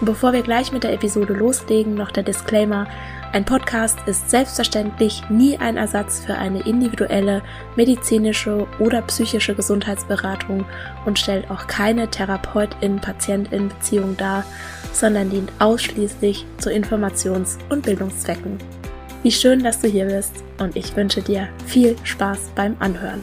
Bevor wir gleich mit der Episode loslegen, noch der Disclaimer, ein Podcast ist selbstverständlich nie ein Ersatz für eine individuelle medizinische oder psychische Gesundheitsberatung und stellt auch keine Therapeutin-Patientin-Beziehung dar, sondern dient ausschließlich zu Informations- und Bildungszwecken. Wie schön, dass du hier bist und ich wünsche dir viel Spaß beim Anhören.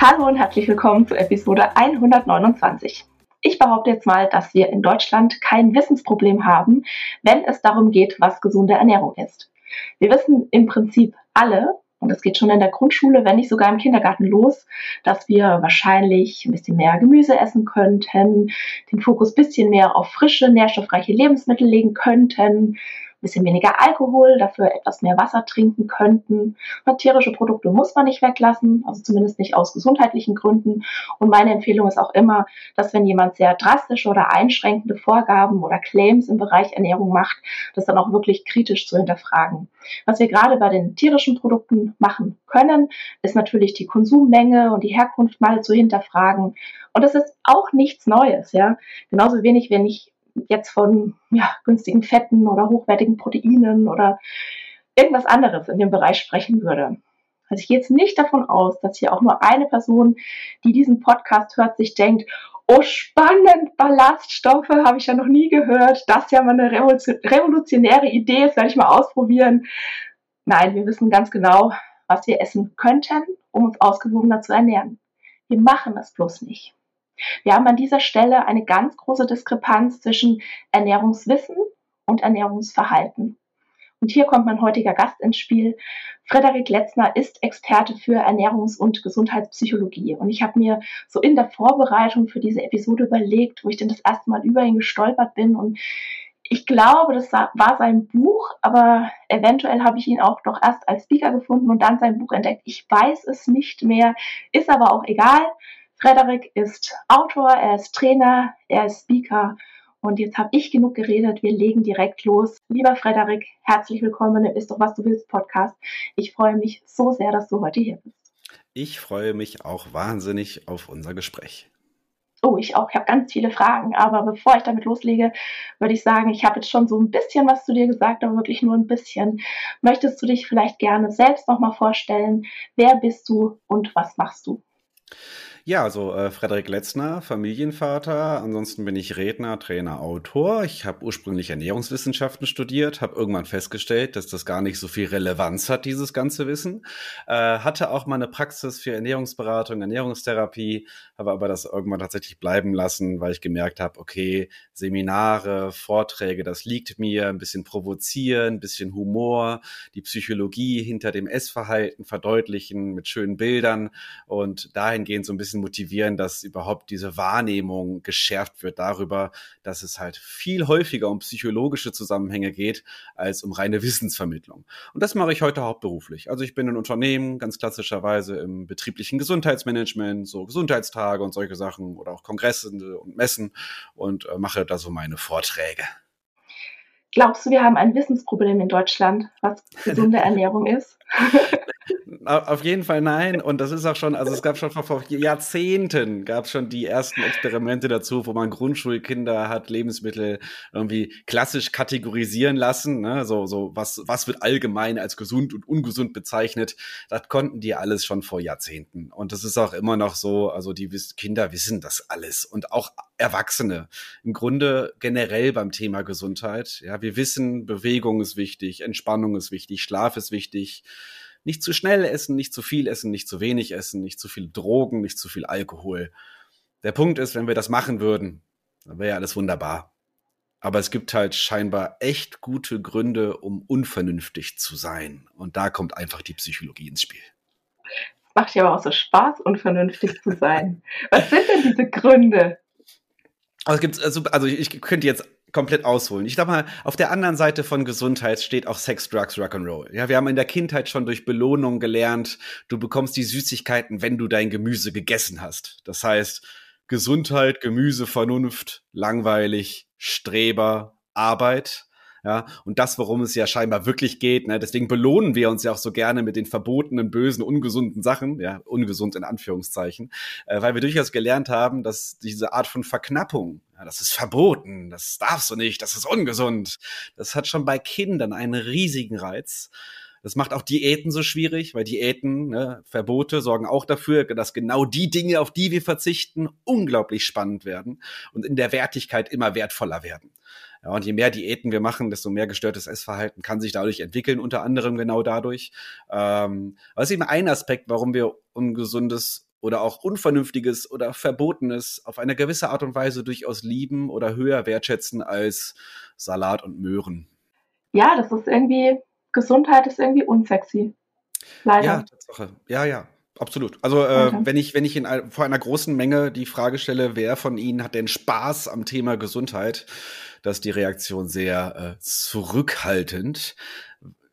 Hallo und herzlich willkommen zu Episode 129. Ich behaupte jetzt mal, dass wir in Deutschland kein Wissensproblem haben, wenn es darum geht, was gesunde Ernährung ist. Wir wissen im Prinzip alle, und es geht schon in der Grundschule, wenn nicht sogar im Kindergarten los, dass wir wahrscheinlich ein bisschen mehr Gemüse essen könnten, den Fokus ein bisschen mehr auf frische, nährstoffreiche Lebensmittel legen könnten, bisschen weniger Alkohol, dafür etwas mehr Wasser trinken könnten. Und tierische Produkte muss man nicht weglassen, also zumindest nicht aus gesundheitlichen Gründen. Und meine Empfehlung ist auch immer, dass wenn jemand sehr drastische oder einschränkende Vorgaben oder Claims im Bereich Ernährung macht, das dann auch wirklich kritisch zu hinterfragen. Was wir gerade bei den tierischen Produkten machen können, ist natürlich die Konsummenge und die Herkunft mal zu hinterfragen. Und das ist auch nichts Neues, ja. Genauso wenig, wenn ich jetzt von ja, günstigen Fetten oder hochwertigen Proteinen oder irgendwas anderes in dem Bereich sprechen würde. Also ich gehe jetzt nicht davon aus, dass hier auch nur eine Person, die diesen Podcast hört, sich denkt, oh spannend, Ballaststoffe habe ich ja noch nie gehört, das ist ja mal eine revolutionäre Idee, das werde ich mal ausprobieren. Nein, wir wissen ganz genau, was wir essen könnten, um uns ausgewogener zu ernähren. Wir machen es bloß nicht. Wir haben an dieser Stelle eine ganz große Diskrepanz zwischen Ernährungswissen und Ernährungsverhalten. Und hier kommt mein heutiger Gast ins Spiel. Frederik Letzner ist Experte für Ernährungs- und Gesundheitspsychologie. Und ich habe mir so in der Vorbereitung für diese Episode überlegt, wo ich denn das erste Mal über ihn gestolpert bin. Und ich glaube, das war sein Buch, aber eventuell habe ich ihn auch doch erst als Speaker gefunden und dann sein Buch entdeckt. Ich weiß es nicht mehr, ist aber auch egal. Frederik ist Autor, er ist Trainer, er ist Speaker und jetzt habe ich genug geredet. Wir legen direkt los. Lieber Frederik, herzlich willkommen im Ist doch was du willst Podcast. Ich freue mich so sehr, dass du heute hier bist. Ich freue mich auch wahnsinnig auf unser Gespräch. Oh, ich auch. Ich habe ganz viele Fragen. Aber bevor ich damit loslege, würde ich sagen, ich habe jetzt schon so ein bisschen was zu dir gesagt, aber wirklich nur ein bisschen. Möchtest du dich vielleicht gerne selbst nochmal vorstellen? Wer bist du und was machst du? Ja, also äh, Frederik Letzner, Familienvater. Ansonsten bin ich Redner, Trainer, Autor. Ich habe ursprünglich Ernährungswissenschaften studiert, habe irgendwann festgestellt, dass das gar nicht so viel Relevanz hat, dieses ganze Wissen. Äh, hatte auch mal eine Praxis für Ernährungsberatung, Ernährungstherapie, habe aber das irgendwann tatsächlich bleiben lassen, weil ich gemerkt habe, okay, Seminare, Vorträge, das liegt mir, ein bisschen provozieren, ein bisschen Humor, die Psychologie hinter dem Essverhalten verdeutlichen mit schönen Bildern und dahingehend so ein bisschen bisschen motivieren, dass überhaupt diese Wahrnehmung geschärft wird darüber, dass es halt viel häufiger um psychologische Zusammenhänge geht als um reine Wissensvermittlung. Und das mache ich heute hauptberuflich. Also ich bin in Unternehmen ganz klassischerweise im betrieblichen Gesundheitsmanagement, so Gesundheitstage und solche Sachen oder auch Kongresse und Messen und äh, mache da so meine Vorträge. Glaubst du, wir haben ein Wissensproblem in Deutschland, was gesunde Ernährung ist? Auf jeden Fall nein. Und das ist auch schon, also es gab schon vor, Jahrzehnten gab es schon die ersten Experimente dazu, wo man Grundschulkinder hat Lebensmittel irgendwie klassisch kategorisieren lassen. Ne? So, so was, was wird allgemein als gesund und ungesund bezeichnet? Das konnten die alles schon vor Jahrzehnten. Und das ist auch immer noch so, also die Kinder wissen das alles und auch Erwachsene. Im Grunde generell beim Thema Gesundheit. Ja, wir wissen, Bewegung ist wichtig, Entspannung ist wichtig, Schlaf ist wichtig nicht zu schnell essen, nicht zu viel essen, nicht zu wenig essen, nicht zu viel Drogen, nicht zu viel Alkohol. Der Punkt ist, wenn wir das machen würden, dann wäre ja alles wunderbar. Aber es gibt halt scheinbar echt gute Gründe, um unvernünftig zu sein. Und da kommt einfach die Psychologie ins Spiel. Es macht ja aber auch so Spaß, unvernünftig zu sein. Was sind denn diese Gründe? Also, gibt's, also, also ich könnte jetzt komplett ausholen. Ich glaube mal, auf der anderen Seite von Gesundheit steht auch Sex, Drugs, Rock'n'Roll. Ja, wir haben in der Kindheit schon durch Belohnung gelernt, du bekommst die Süßigkeiten, wenn du dein Gemüse gegessen hast. Das heißt, Gesundheit, Gemüse, Vernunft, langweilig, Streber, Arbeit. Ja, und das, worum es ja scheinbar wirklich geht, ne, deswegen belohnen wir uns ja auch so gerne mit den verbotenen, bösen, ungesunden Sachen, ja, ungesund in Anführungszeichen, äh, weil wir durchaus gelernt haben, dass diese Art von Verknappung, ja, das ist verboten, das darfst du nicht, das ist ungesund, das hat schon bei Kindern einen riesigen Reiz. Das macht auch Diäten so schwierig, weil Diäten, ne, Verbote sorgen auch dafür, dass genau die Dinge, auf die wir verzichten, unglaublich spannend werden und in der Wertigkeit immer wertvoller werden. Ja, und je mehr Diäten wir machen, desto mehr gestörtes Essverhalten kann sich dadurch entwickeln, unter anderem genau dadurch. Ähm, es ist eben ein Aspekt, warum wir ungesundes oder auch unvernünftiges oder verbotenes auf eine gewisse Art und Weise durchaus lieben oder höher wertschätzen als Salat und Möhren. Ja, das ist irgendwie Gesundheit ist irgendwie unsexy. Leider. Ja, Tatsache. Ja, ja. Absolut. Also äh, wenn ich wenn ich in, vor einer großen Menge die Frage stelle, wer von Ihnen hat denn Spaß am Thema Gesundheit, dass die Reaktion sehr äh, zurückhaltend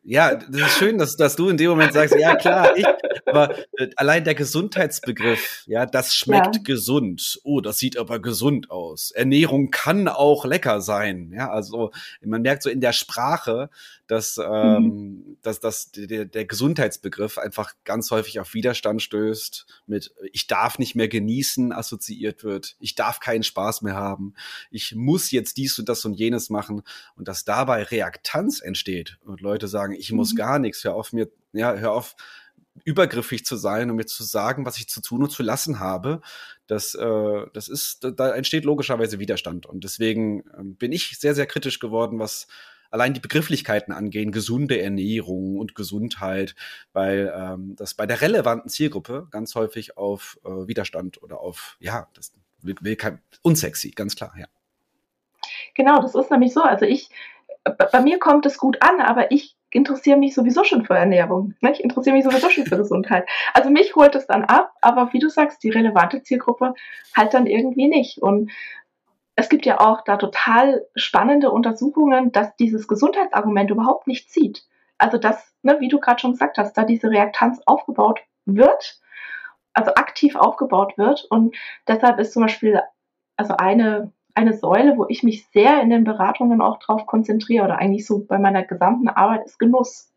ja, das ist schön, dass, dass du in dem Moment sagst, ja klar, ich, aber äh, allein der Gesundheitsbegriff, ja, das schmeckt ja. gesund. Oh, das sieht aber gesund aus. Ernährung kann auch lecker sein. Ja, also man merkt so in der Sprache, dass, ähm, mhm. dass, dass der, der Gesundheitsbegriff einfach ganz häufig auf Widerstand stößt, mit ich darf nicht mehr genießen assoziiert wird, ich darf keinen Spaß mehr haben, ich muss jetzt dies und das und jenes machen und dass dabei Reaktanz entsteht und Leute sagen, ich muss mhm. gar nichts, hör auf mir, ja, hör auf, übergriffig zu sein und mir zu sagen, was ich zu tun und zu lassen habe, das, äh, das ist, da entsteht logischerweise Widerstand. Und deswegen äh, bin ich sehr, sehr kritisch geworden, was allein die Begrifflichkeiten angehen, gesunde Ernährung und Gesundheit, weil ähm, das bei der relevanten Zielgruppe ganz häufig auf äh, Widerstand oder auf, ja, das will, will kein, unsexy, ganz klar, ja. Genau, das ist nämlich so. Also ich, bei mir kommt es gut an, aber ich interessiere mich sowieso schon für Ernährung. Ne? Ich interessiere mich sowieso schon für Gesundheit. Also mich holt es dann ab, aber wie du sagst, die relevante Zielgruppe halt dann irgendwie nicht. Und es gibt ja auch da total spannende Untersuchungen, dass dieses Gesundheitsargument überhaupt nicht zieht. Also dass, ne, wie du gerade schon gesagt hast, da diese Reaktanz aufgebaut wird, also aktiv aufgebaut wird. Und deshalb ist zum Beispiel also eine, eine Säule, wo ich mich sehr in den Beratungen auch drauf konzentriere oder eigentlich so bei meiner gesamten Arbeit ist Genuss.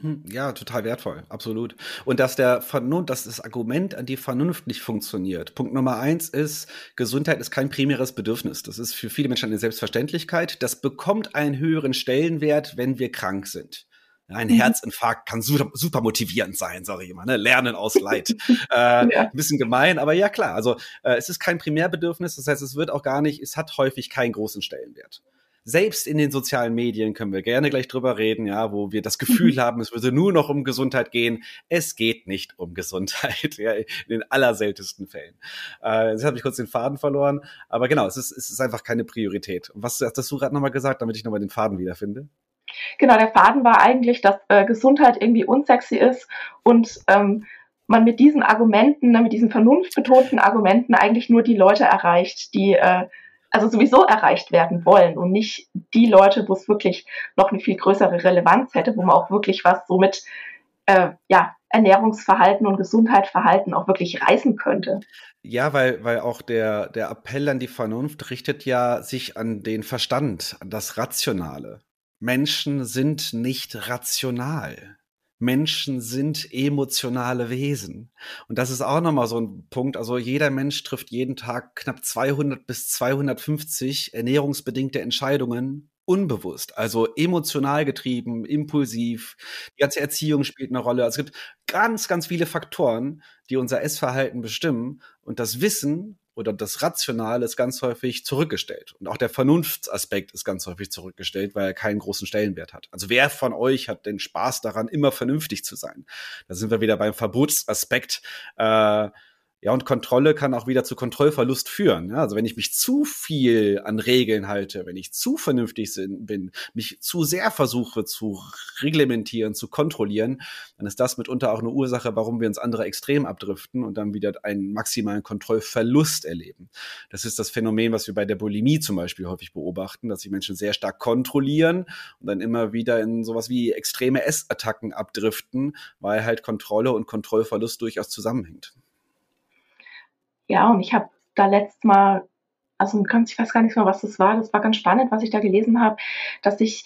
Hm, ja, total wertvoll, absolut. Und dass der Vernunft, dass das Argument an die Vernunft nicht funktioniert. Punkt Nummer eins ist, Gesundheit ist kein primäres Bedürfnis. Das ist für viele Menschen eine Selbstverständlichkeit. Das bekommt einen höheren Stellenwert, wenn wir krank sind. Ein mhm. Herzinfarkt kann super, super motivierend sein, sage ich immer, ne? Lernen aus Leid. äh, ja. Ein bisschen gemein, aber ja klar. Also äh, es ist kein Primärbedürfnis, das heißt, es wird auch gar nicht, es hat häufig keinen großen Stellenwert selbst in den sozialen Medien können wir gerne gleich drüber reden, ja, wo wir das Gefühl mhm. haben, es würde nur noch um Gesundheit gehen. Es geht nicht um Gesundheit, ja, in den allerseltensten Fällen. Äh, jetzt habe ich kurz den Faden verloren, aber genau, es ist, es ist einfach keine Priorität. Und was hast du gerade nochmal gesagt, damit ich nochmal den Faden wiederfinde? Genau, der Faden war eigentlich, dass äh, Gesundheit irgendwie unsexy ist und ähm, man mit diesen Argumenten, ne, mit diesen vernunftbetonten Argumenten eigentlich nur die Leute erreicht, die äh, also sowieso erreicht werden wollen und nicht die Leute, wo es wirklich noch eine viel größere Relevanz hätte, wo man auch wirklich was so mit äh, ja, Ernährungsverhalten und Gesundheitsverhalten auch wirklich reißen könnte. Ja, weil, weil auch der, der Appell an die Vernunft richtet ja sich an den Verstand, an das Rationale. Menschen sind nicht rational. Menschen sind emotionale Wesen. Und das ist auch nochmal so ein Punkt. Also jeder Mensch trifft jeden Tag knapp 200 bis 250 ernährungsbedingte Entscheidungen unbewusst, also emotional getrieben, impulsiv. Die ganze Erziehung spielt eine Rolle. Also es gibt ganz, ganz viele Faktoren, die unser Essverhalten bestimmen. Und das Wissen oder das Rationale ist ganz häufig zurückgestellt. Und auch der Vernunftsaspekt ist ganz häufig zurückgestellt, weil er keinen großen Stellenwert hat. Also wer von euch hat den Spaß daran, immer vernünftig zu sein? Da sind wir wieder beim Verbotsaspekt. Äh, Ja, und Kontrolle kann auch wieder zu Kontrollverlust führen. Ja, also wenn ich mich zu viel an Regeln halte, wenn ich zu vernünftig bin, mich zu sehr versuche zu reglementieren, zu kontrollieren, dann ist das mitunter auch eine Ursache, warum wir ins andere Extrem abdriften und dann wieder einen maximalen Kontrollverlust erleben. Das ist das Phänomen, was wir bei der Bulimie zum Beispiel häufig beobachten, dass sich Menschen sehr stark kontrollieren und dann immer wieder in sowas wie extreme Essattacken abdriften, weil halt Kontrolle und Kontrollverlust durchaus zusammenhängt. Ja, und ich habe da letztes Mal, also ganz, ich weiß gar nicht mehr, was das war, das war ganz spannend, was ich da gelesen habe, dass sich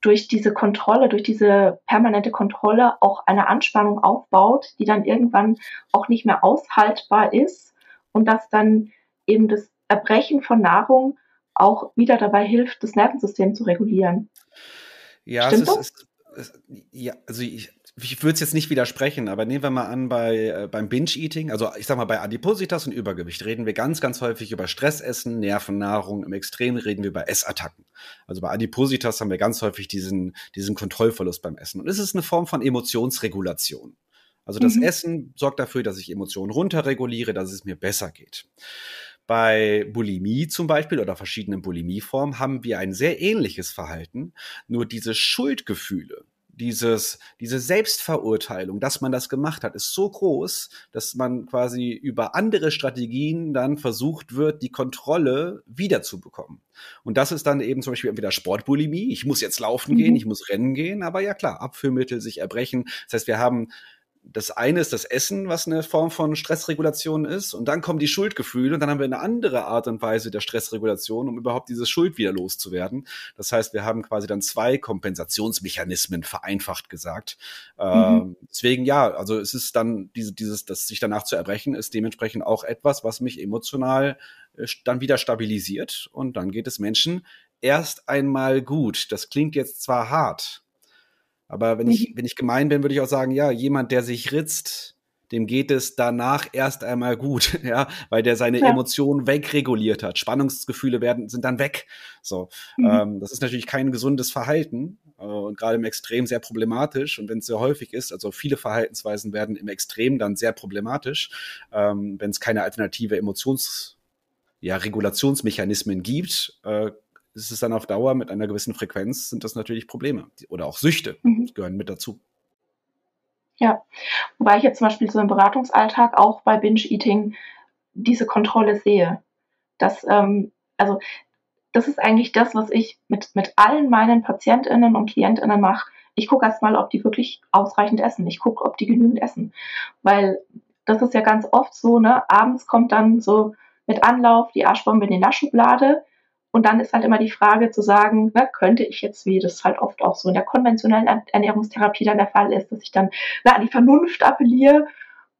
durch diese Kontrolle, durch diese permanente Kontrolle auch eine Anspannung aufbaut, die dann irgendwann auch nicht mehr aushaltbar ist und dass dann eben das Erbrechen von Nahrung auch wieder dabei hilft, das Nervensystem zu regulieren. Ja, Stimmt es ist, es, es, ja, also ich, ich würde es jetzt nicht widersprechen, aber nehmen wir mal an, bei, äh, beim Binge-Eating, also ich sag mal, bei Adipositas und Übergewicht reden wir ganz, ganz häufig über Stressessen, Nervennahrung. Im Extrem reden wir über Essattacken. Also bei Adipositas haben wir ganz häufig diesen, diesen Kontrollverlust beim Essen. Und es ist eine Form von Emotionsregulation. Also das mhm. Essen sorgt dafür, dass ich Emotionen runterreguliere, dass es mir besser geht. Bei Bulimie zum Beispiel oder verschiedenen Bulimieformen haben wir ein sehr ähnliches Verhalten, nur diese Schuldgefühle, dieses, diese Selbstverurteilung, dass man das gemacht hat, ist so groß, dass man quasi über andere Strategien dann versucht wird, die Kontrolle wiederzubekommen. Und das ist dann eben zum Beispiel entweder Sportbulimie, ich muss jetzt laufen mhm. gehen, ich muss rennen gehen, aber ja klar, Abführmittel, sich erbrechen. Das heißt, wir haben das eine ist das Essen, was eine Form von Stressregulation ist, und dann kommen die Schuldgefühle und dann haben wir eine andere Art und Weise der Stressregulation, um überhaupt diese Schuld wieder loszuwerden. Das heißt, wir haben quasi dann zwei Kompensationsmechanismen vereinfacht gesagt. Mhm. Äh, deswegen ja, also es ist dann diese, dieses, das sich danach zu erbrechen, ist dementsprechend auch etwas, was mich emotional äh, dann wieder stabilisiert und dann geht es Menschen erst einmal gut. Das klingt jetzt zwar hart, aber wenn ich, mhm. wenn ich gemein bin, würde ich auch sagen, ja, jemand, der sich ritzt, dem geht es danach erst einmal gut, ja, weil der seine ja. Emotionen wegreguliert hat. Spannungsgefühle werden, sind dann weg. So, mhm. ähm, das ist natürlich kein gesundes Verhalten äh, und gerade im Extrem sehr problematisch. Und wenn es sehr häufig ist, also viele Verhaltensweisen werden im Extrem dann sehr problematisch, ähm, wenn es keine alternative Emotions ja, Regulationsmechanismen gibt, äh, ist es dann auf Dauer mit einer gewissen Frequenz, sind das natürlich Probleme. Oder auch Süchte mhm. gehören mit dazu. Ja, wobei ich jetzt zum Beispiel so im Beratungsalltag auch bei Binge-Eating diese Kontrolle sehe. Dass, ähm, also, das ist eigentlich das, was ich mit, mit allen meinen PatientInnen und KlientInnen mache. Ich gucke erstmal, ob die wirklich ausreichend essen. Ich gucke, ob die genügend essen. Weil das ist ja ganz oft so, ne, abends kommt dann so mit Anlauf die Arschbombe in die Naschschublade und dann ist halt immer die Frage zu sagen, na, könnte ich jetzt, wie das halt oft auch so in der konventionellen Ernährungstherapie dann der Fall ist, dass ich dann na, an die Vernunft appelliere.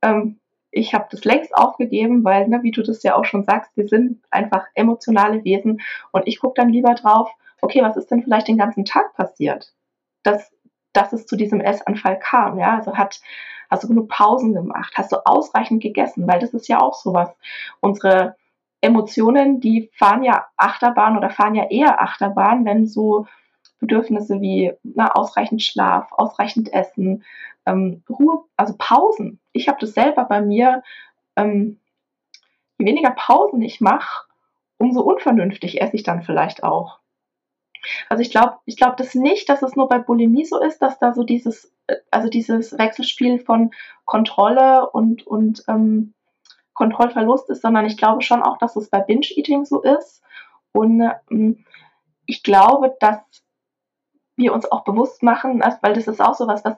Ähm, ich habe das längst aufgegeben, weil, ne, wie du das ja auch schon sagst, wir sind einfach emotionale Wesen und ich gucke dann lieber drauf, okay, was ist denn vielleicht den ganzen Tag passiert, dass, dass es zu diesem Essanfall kam, ja, also hat, hast du genug Pausen gemacht, hast du ausreichend gegessen, weil das ist ja auch sowas. Unsere Emotionen, die fahren ja Achterbahn oder fahren ja eher Achterbahn, wenn so Bedürfnisse wie na, ausreichend Schlaf, ausreichend Essen, ähm, Ruhe, also Pausen. Ich habe das selber bei mir, ähm, je weniger Pausen ich mache, umso unvernünftig esse ich dann vielleicht auch. Also ich glaube, ich glaube das nicht, dass es nur bei Bulimie so ist, dass da so dieses, äh, also dieses Wechselspiel von Kontrolle und, und ähm, Kontrollverlust ist, sondern ich glaube schon auch, dass es bei Binge-Eating so ist. Und ähm, ich glaube, dass wir uns auch bewusst machen, weil das ist auch so was, was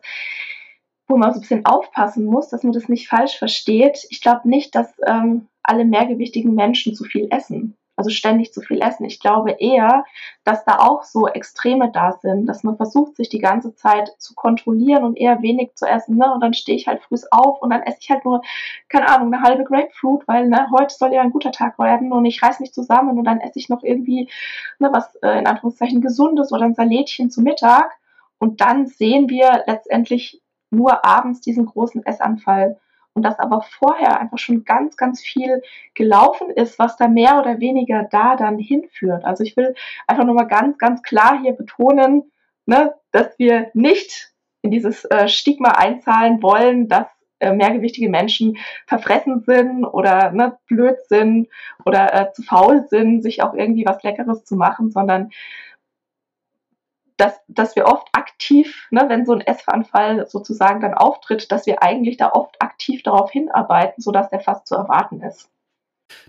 wo man so ein bisschen aufpassen muss, dass man das nicht falsch versteht. Ich glaube nicht, dass ähm, alle mehrgewichtigen Menschen zu viel essen also ständig zu viel essen. Ich glaube eher, dass da auch so Extreme da sind, dass man versucht, sich die ganze Zeit zu kontrollieren und eher wenig zu essen. Ne? Und dann stehe ich halt früh auf und dann esse ich halt nur, keine Ahnung, eine halbe Grapefruit, weil ne, heute soll ja ein guter Tag werden und ich reiß mich zusammen und dann esse ich noch irgendwie ne, was äh, in Anführungszeichen Gesundes oder ein Salätchen zu Mittag. Und dann sehen wir letztendlich nur abends diesen großen Essanfall und dass aber vorher einfach schon ganz, ganz viel gelaufen ist, was da mehr oder weniger da dann hinführt. Also ich will einfach nur mal ganz, ganz klar hier betonen, ne, dass wir nicht in dieses äh, Stigma einzahlen wollen, dass äh, mehrgewichtige Menschen verfressen sind oder ne, blöd sind oder äh, zu faul sind, sich auch irgendwie was Leckeres zu machen, sondern dass, dass wir oft aktiv, ne, wenn so ein Essanfall sozusagen dann auftritt, dass wir eigentlich da oft aktiv darauf hinarbeiten, sodass der fast zu erwarten ist.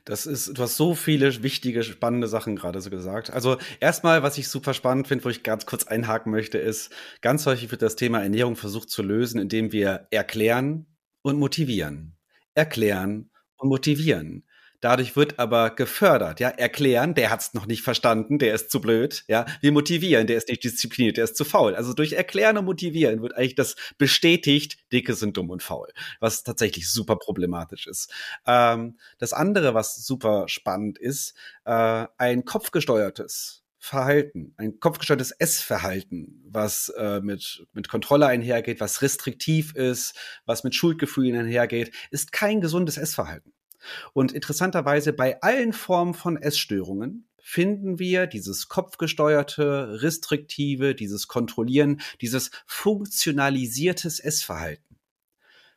Das ist, du hast so viele wichtige, spannende Sachen gerade so gesagt. Also erstmal, was ich super spannend finde, wo ich ganz kurz einhaken möchte, ist, ganz häufig wird das Thema Ernährung versucht zu lösen, indem wir erklären und motivieren. Erklären und motivieren. Dadurch wird aber gefördert, ja, erklären, der hat's noch nicht verstanden, der ist zu blöd, ja, wir motivieren, der ist nicht diszipliniert, der ist zu faul. Also durch erklären und motivieren wird eigentlich das bestätigt, Dicke sind dumm und faul, was tatsächlich super problematisch ist. Ähm, das andere, was super spannend ist, äh, ein kopfgesteuertes Verhalten, ein kopfgesteuertes Essverhalten, was äh, mit, mit Kontrolle einhergeht, was restriktiv ist, was mit Schuldgefühlen einhergeht, ist kein gesundes Essverhalten. Und interessanterweise bei allen Formen von Essstörungen finden wir dieses kopfgesteuerte, restriktive, dieses Kontrollieren, dieses funktionalisiertes Essverhalten.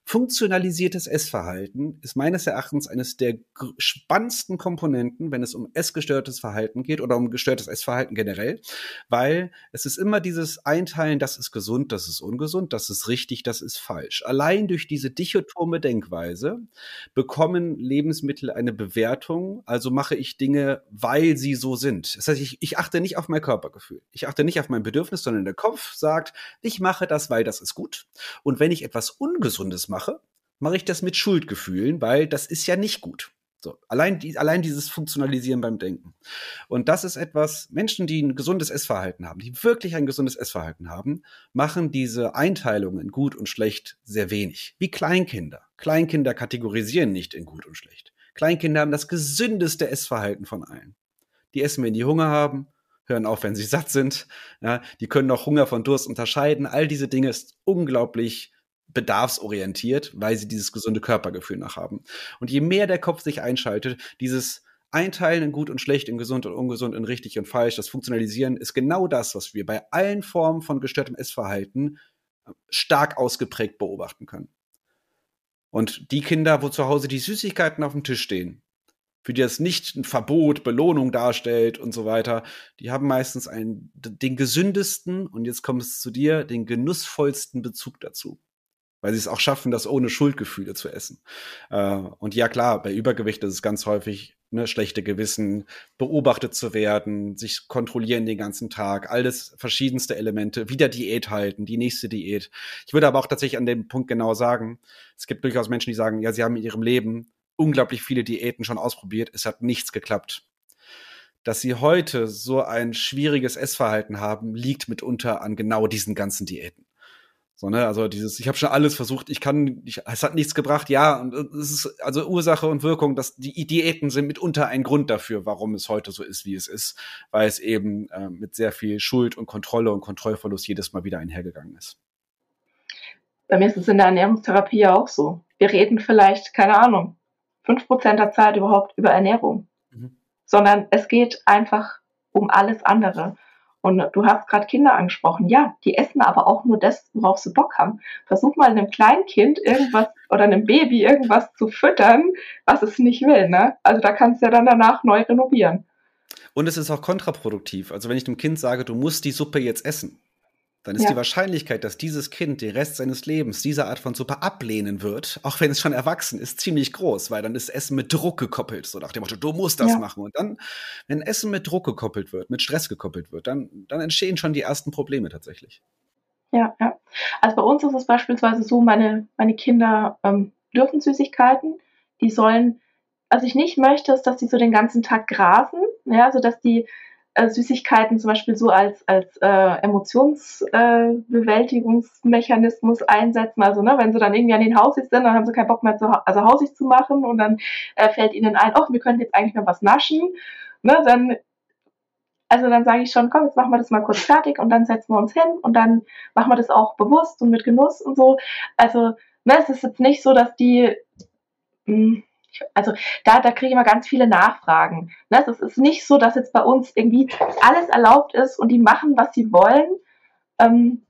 Funktionalisiertes Essverhalten ist meines Erachtens eines der spannendsten Komponenten, wenn es um essgestörtes Verhalten geht oder um gestörtes Essverhalten generell, weil es ist immer dieses Einteilen, das ist gesund, das ist ungesund, das ist richtig, das ist falsch. Allein durch diese dichotome Denkweise bekommen Lebensmittel eine Bewertung, also mache ich Dinge, weil sie so sind. Das heißt, ich, ich achte nicht auf mein Körpergefühl. Ich achte nicht auf mein Bedürfnis, sondern der Kopf sagt, ich mache das, weil das ist gut. Und wenn ich etwas Ungesundes mache, mache ich das mit Schuldgefühlen, weil das ist ja nicht gut. So, allein, die, allein dieses Funktionalisieren beim Denken. Und das ist etwas, Menschen, die ein gesundes Essverhalten haben, die wirklich ein gesundes Essverhalten haben, machen diese Einteilung in gut und schlecht sehr wenig. Wie Kleinkinder. Kleinkinder kategorisieren nicht in gut und schlecht. Kleinkinder haben das gesündeste Essverhalten von allen. Die essen, wenn die Hunger haben, hören auf, wenn sie satt sind. Ja, die können auch Hunger von Durst unterscheiden. All diese Dinge ist unglaublich bedarfsorientiert, weil sie dieses gesunde Körpergefühl nach haben. Und je mehr der Kopf sich einschaltet, dieses Einteilen in gut und schlecht, in gesund und ungesund, in richtig und falsch, das Funktionalisieren ist genau das, was wir bei allen Formen von gestörtem Essverhalten äh, stark ausgeprägt beobachten können. Und die Kinder, wo zu Hause die Süßigkeiten auf dem Tisch stehen, für die das nicht ein Verbot, Belohnung darstellt und so weiter, die haben meistens einen, den gesündesten, und jetzt kommt es zu dir, den genussvollsten Bezug dazu weil sie es auch schaffen, das ohne Schuldgefühle zu essen. Äh, und ja, klar, bei Übergewicht ist es ganz häufig ne, schlechte Gewissen, beobachtet zu werden, sich kontrollieren den ganzen Tag, alles verschiedenste Elemente, wieder Diät halten, die nächste Diät. Ich würde aber auch tatsächlich an dem Punkt genau sagen, es gibt durchaus Menschen, die sagen, ja, sie haben in ihrem Leben unglaublich viele Diäten schon ausprobiert, es hat nichts geklappt. Dass sie heute so ein schwieriges Essverhalten haben, liegt mitunter an genau diesen ganzen Diäten. So, ne? Also dieses, ich habe schon alles versucht, ich kann, ich, es hat nichts gebracht, ja, und es ist also Ursache und Wirkung, dass die Diäten sind mitunter ein Grund dafür, warum es heute so ist, wie es ist, weil es eben äh, mit sehr viel Schuld und Kontrolle und Kontrollverlust jedes Mal wieder einhergegangen ist. Bei mir ist es in der Ernährungstherapie ja auch so. Wir reden vielleicht, keine Ahnung, fünf Prozent der Zeit überhaupt über Ernährung, mhm. sondern es geht einfach um alles andere. Und du hast gerade Kinder angesprochen. Ja, die essen aber auch nur das, worauf sie Bock haben. Versuch mal einem Kleinkind irgendwas oder einem Baby irgendwas zu füttern, was es nicht will. Ne? Also da kannst du ja dann danach neu renovieren. Und es ist auch kontraproduktiv. Also wenn ich dem Kind sage, du musst die Suppe jetzt essen, dann ist ja. die Wahrscheinlichkeit, dass dieses Kind den Rest seines Lebens diese Art von Suppe ablehnen wird, auch wenn es schon erwachsen ist, ziemlich groß, weil dann ist Essen mit Druck gekoppelt, so nach dem Motto, du musst das ja. machen. Und dann, wenn Essen mit Druck gekoppelt wird, mit Stress gekoppelt wird, dann, dann entstehen schon die ersten Probleme tatsächlich. Ja, ja. Also bei uns ist es beispielsweise so, meine, meine Kinder ähm, dürfen Süßigkeiten, die sollen, was ich nicht möchte, ist, dass die so den ganzen Tag grasen, ja, also dass die äh, Süßigkeiten zum Beispiel so als, als äh, Emotionsbewältigungsmechanismus äh, einsetzen. Also ne, wenn sie dann irgendwie an den Hausis sind, dann haben sie keinen Bock mehr zu, also Hausis zu machen und dann äh, fällt ihnen ein, oh, wir können jetzt eigentlich mal was naschen. Ne, dann also dann sage ich schon, komm, jetzt machen wir das mal kurz fertig und dann setzen wir uns hin und dann machen wir das auch bewusst und mit Genuss und so. Also ne, es ist jetzt nicht so, dass die mh, hm, also da, da kriege ich immer ganz viele Nachfragen. Ne? Es ist nicht so, dass jetzt bei uns irgendwie alles erlaubt ist und die machen, was sie wollen. Ähm,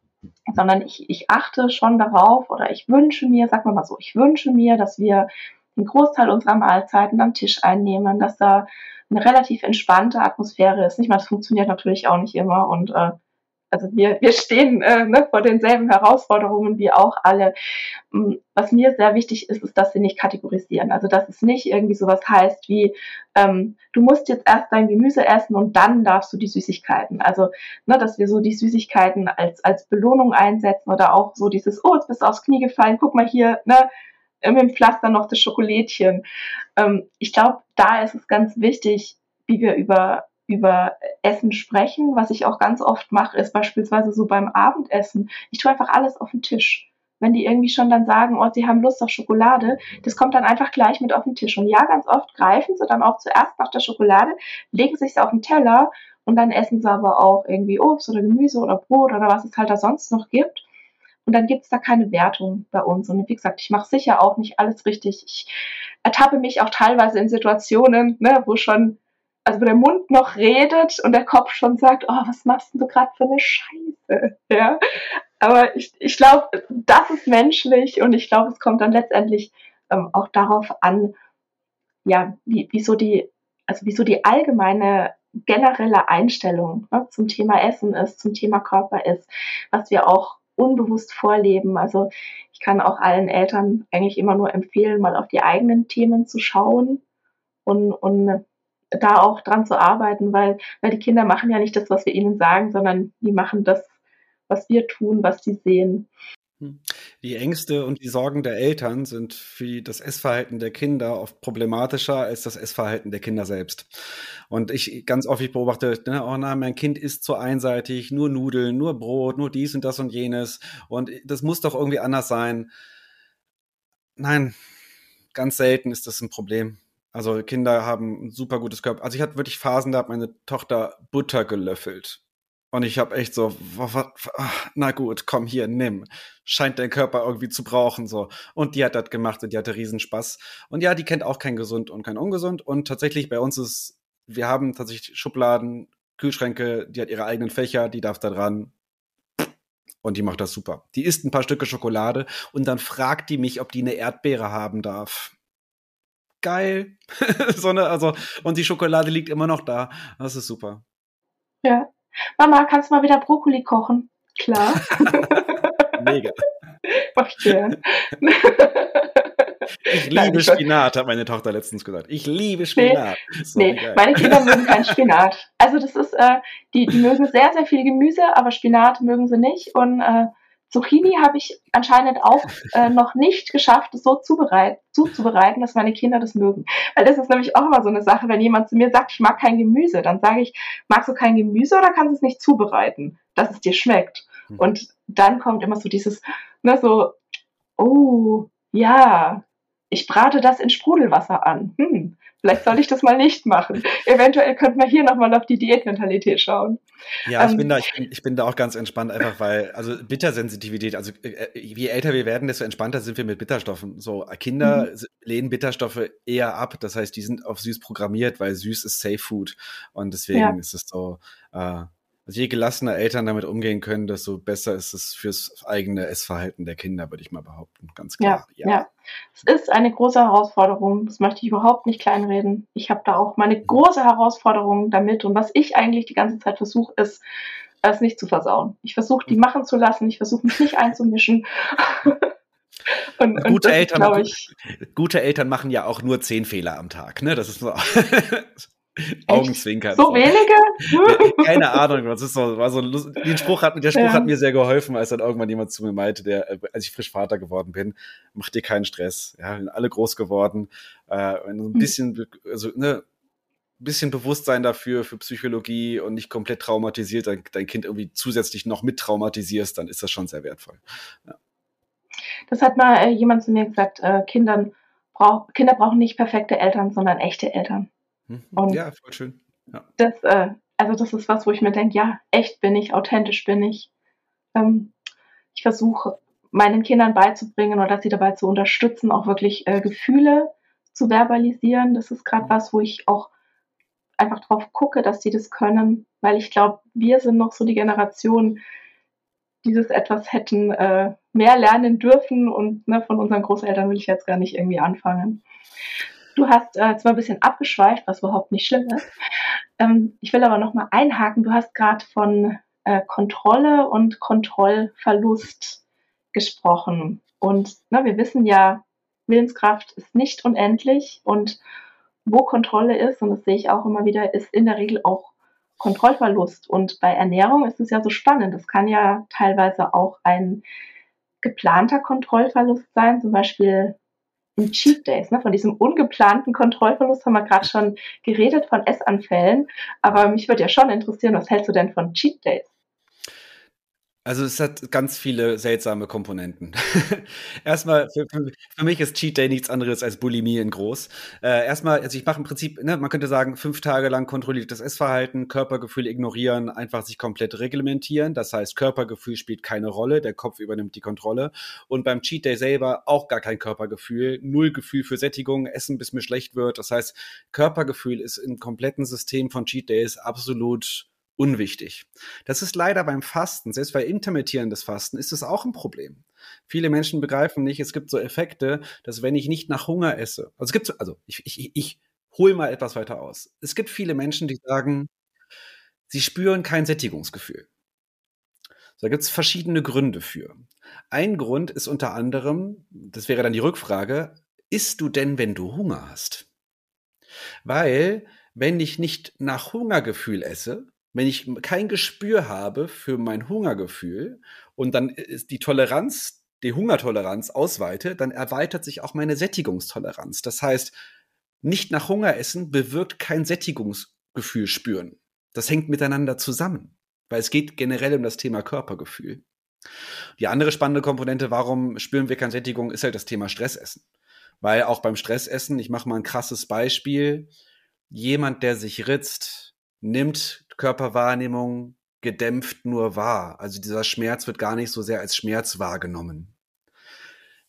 sondern ich, ich achte schon darauf oder ich wünsche mir, sag mal mal so, ich wünsche mir, dass wir den Großteil unserer Mahlzeiten am Tisch einnehmen, dass da eine relativ entspannte Atmosphäre ist. Nicht mal, das funktioniert natürlich auch nicht immer und äh, also wir, wir stehen äh, ne, vor denselben Herausforderungen wie auch alle. Mm, was mir sehr wichtig ist, ist, dass sie nicht kategorisieren. Also dass es nicht irgendwie sowas heißt wie, ähm, du musst jetzt erst dein Gemüse essen und dann darfst du die Süßigkeiten. Also, ne, dass wir so die Süßigkeiten als, als Belohnung einsetzen oder auch so dieses, oh, jetzt bist du aufs Knie gefallen, guck mal hier, ne, mit dem Pflaster noch das Schokolädchen. Ähm, ich glaube, da ist es ganz wichtig, wie wir über über Essen sprechen. Was ich auch ganz oft mache, ist beispielsweise so beim Abendessen. Ich tue einfach alles auf den Tisch. Wenn die irgendwie schon dann sagen, oh, sie haben Lust auf Schokolade, das kommt dann einfach gleich mit auf den Tisch. Und ja, ganz oft greifen sie dann auch zuerst nach der Schokolade, legen sich auf den Teller und dann essen sie aber auch irgendwie Obst oder Gemüse oder Brot oder was es halt da sonst noch gibt. Und dann gibt es da keine Wertung bei uns. Und wie gesagt, ich mache sicher auch nicht alles richtig. Ich ertappe mich auch teilweise in Situationen, ne, wo schon also wo der Mund noch redet und der Kopf schon sagt, oh, was machst du gerade für eine Scheiße? Ja. Aber ich, ich glaube, das ist menschlich und ich glaube, es kommt dann letztendlich ähm, auch darauf an, ja, wie, wie die, also wie so die allgemeine generelle Einstellung ne, zum Thema Essen ist, zum Thema Körper ist, was wir auch unbewusst vorleben. Also ich kann auch allen Eltern eigentlich immer nur empfehlen, mal auf die eigenen Themen zu schauen und, und da auch dran zu arbeiten, weil, weil die Kinder machen ja nicht das, was wir ihnen sagen, sondern die machen das, was wir tun, was sie sehen. Hm. Die Ängste und die Sorgen der Eltern sind für das Essverhalten der Kinder oft problematischer als das Essverhalten der Kinder selbst. Und ich ganz oft ich beobachte, ne, oh nein, mein Kind isst zu einseitig, nur Nudeln, nur Brot, nur dies und das und jenes. Und das muss doch irgendwie anders sein. Nein, ganz selten ist das ein Problem. Also Kinder haben ein super gutes Körper. Also ich hatte wirklich Phasen, da hat meine Tochter Butter gelöffelt. Und ich habe echt so, na gut, komm hier, nimm. Scheint dein Körper irgendwie zu brauchen so. Und die hat das gemacht und die hatte Riesenspaß. Und ja, die kennt auch kein gesund und kein ungesund. Und tatsächlich bei uns ist, wir haben tatsächlich Schubladen, Kühlschränke, die hat ihre eigenen Fächer, die darf da dran. Und die macht das super. Die isst ein paar Stücke Schokolade und dann fragt die mich, ob die eine Erdbeere haben darf geil. so eine, also, und die Schokolade liegt immer noch da. Das ist super. Ja. Mama, kannst du mal wieder Brokkoli kochen? Klar. Mega. Mach ich gern. Ich liebe Spinat, hat meine Tochter letztens gesagt. Ich liebe Spinat. Nee, nee meine Kinder mögen kein Spinat. Also das ist, äh, die, die mögen sehr, sehr viel Gemüse, aber Spinat mögen sie nicht. Und äh, Zucchini habe ich anscheinend auch äh, noch nicht geschafft, es so zubereit, zuzubereiten, dass meine Kinder das mögen. Weil das ist nämlich auch immer so eine Sache, wenn jemand zu mir sagt, ich mag kein Gemüse, dann sage ich, magst du kein Gemüse oder kannst du es nicht zubereiten, dass es dir schmeckt? Mhm. Und dann kommt immer so dieses, ne, so, oh, ja, ich brate das in Sprudelwasser an. Hm, vielleicht soll ich das mal nicht machen. Eventuell könnte man hier nochmal auf die Diätmentalität schauen. Ja, ich, ähm, bin da, ich, bin, ich bin da auch ganz entspannt, einfach weil, also Bittersensitivität, also äh, je älter wir werden, desto entspannter sind wir mit Bitterstoffen. So, Kinder mhm. lehnen Bitterstoffe eher ab, das heißt, die sind auf süß programmiert, weil süß ist Safe Food. Und deswegen ja. ist es so, äh, also je gelassener Eltern damit umgehen können, desto besser ist es fürs eigene Essverhalten der Kinder, würde ich mal behaupten. Ganz klar. Ja, ja. ja. Es ist eine große Herausforderung. Das möchte ich überhaupt nicht kleinreden. Ich habe da auch meine große Herausforderung damit. Und was ich eigentlich die ganze Zeit versuche, ist, es nicht zu versauen. Ich versuche, die machen zu lassen. Ich versuche, mich nicht einzumischen. Und, gute, und Eltern, ich, gute Eltern machen ja auch nur zehn Fehler am Tag. Ne? Das ist so. Augenzwinkern. So, wenige? Keine Ahnung, was ist so, war so den Spruch hat, der Spruch ja. hat mir sehr geholfen, als dann irgendwann jemand zu mir meinte, der, äh, als ich frisch Vater geworden bin, mach dir keinen Stress. Ja, sind alle groß geworden. Äh, wenn du ein hm. bisschen, also, ne, bisschen Bewusstsein dafür, für Psychologie und nicht komplett traumatisiert, dein, dein Kind irgendwie zusätzlich noch mit traumatisierst, dann ist das schon sehr wertvoll. Ja. Das hat mal äh, jemand zu mir gesagt, äh, Kindern brauch, Kinder brauchen nicht perfekte Eltern, sondern echte Eltern. Mhm. Und ja, voll schön. Ja. Das, äh, also das ist was, wo ich mir denke, ja, echt bin ich, authentisch bin ich. Ähm, ich versuche meinen Kindern beizubringen oder sie dabei zu unterstützen, auch wirklich äh, Gefühle zu verbalisieren. Das ist gerade was, wo ich auch einfach drauf gucke, dass sie das können, weil ich glaube, wir sind noch so die Generation, dieses etwas hätten äh, mehr lernen dürfen und ne, von unseren Großeltern will ich jetzt gar nicht irgendwie anfangen. Du hast äh, zwar ein bisschen abgeschweift, was überhaupt nicht schlimm ist. Ähm, ich will aber noch mal einhaken. Du hast gerade von äh, Kontrolle und Kontrollverlust gesprochen. Und ne, wir wissen ja, Willenskraft ist nicht unendlich und wo Kontrolle ist, und das sehe ich auch immer wieder, ist in der Regel auch Kontrollverlust. Und bei Ernährung ist es ja so spannend. Es kann ja teilweise auch ein geplanter Kontrollverlust sein, zum Beispiel in Cheat Days. Ne? Von diesem ungeplanten Kontrollverlust haben wir gerade schon geredet, von Essanfällen. Aber mich würde ja schon interessieren, was hältst du denn von Cheat Days? Also es hat ganz viele seltsame Komponenten. erstmal, für, für, mich ist Cheat Day nichts anderes als Bulimie in groß. Äh, erstmal, also ich mache im Prinzip, ne, man könnte sagen, fünf Tage lang kontrolliertes Essverhalten, Körpergefühl ignorieren, einfach sich komplett reglementieren. Das heißt, Körpergefühl spielt keine Rolle, der Kopf übernimmt die Kontrolle. Und beim Cheat Day selber auch gar kein Körpergefühl, null Gefühl für Sättigung, Essen, bis mir schlecht wird. Das heißt, Körpergefühl ist im kompletten System von Cheat Days absolut unwichtig. Das ist leider beim Fasten, selbst bei intermittierendes Fasten, ist es auch ein Problem. Viele Menschen begreifen nicht, es gibt so Effekte, dass wenn ich nicht nach Hunger esse, also es gibt so, also ich, ich, ich hole mal etwas weiter aus. Es gibt viele Menschen, die sagen, sie spüren kein Sättigungsgefühl. da gibt es verschiedene Gründe für. Ein Grund ist unter anderem, das wäre dann die Rückfrage, isst du denn, wenn du Hunger hast? Weil, wenn ich nicht nach Hungergefühl esse, wenn ich kein Gespür habe für mein Hungergefühl und dann ist die Toleranz, die Hungertoleranz ausweite, dann erweitert sich auch meine Sättigungstoleranz. Das heißt, nicht nach Hunger essen bewirkt kein Sättigungsgefühl spüren. Das hängt miteinander zusammen, weil es geht generell um das Thema Körpergefühl. Die andere spannende Komponente, warum spüren wir keine Sättigung, ist halt das Thema Stressessen. Weil auch beim Stressessen, ich mache mal ein krasses Beispiel, jemand, der sich ritzt, nimmt Körperwahrnehmung gedämpft nur wahr. Also dieser Schmerz wird gar nicht so sehr als Schmerz wahrgenommen.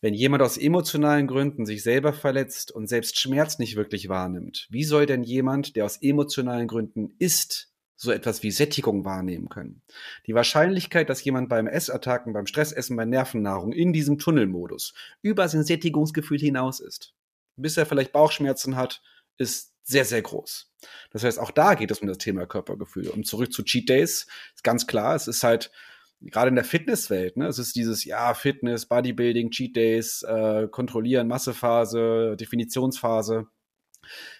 Wenn jemand aus emotionalen Gründen sich selber verletzt und selbst Schmerz nicht wirklich wahrnimmt, wie soll denn jemand, der aus emotionalen Gründen isst, so etwas wie Sättigung wahrnehmen können? Die Wahrscheinlichkeit, dass jemand beim Essattacken, beim Stressessen, bei Nervennahrung in diesem Tunnelmodus über sein Sättigungsgefühl hinaus ist, bis er vielleicht Bauchschmerzen hat, ist sehr, sehr groß. Das heißt, auch da geht es um das Thema Körpergefühl. Und zurück zu Cheat Days, ist ganz klar, es ist halt, gerade in der Fitnesswelt, ne, es ist dieses, ja, Fitness, Bodybuilding, Cheat Days, äh, kontrollieren, Massephase, Definitionsphase.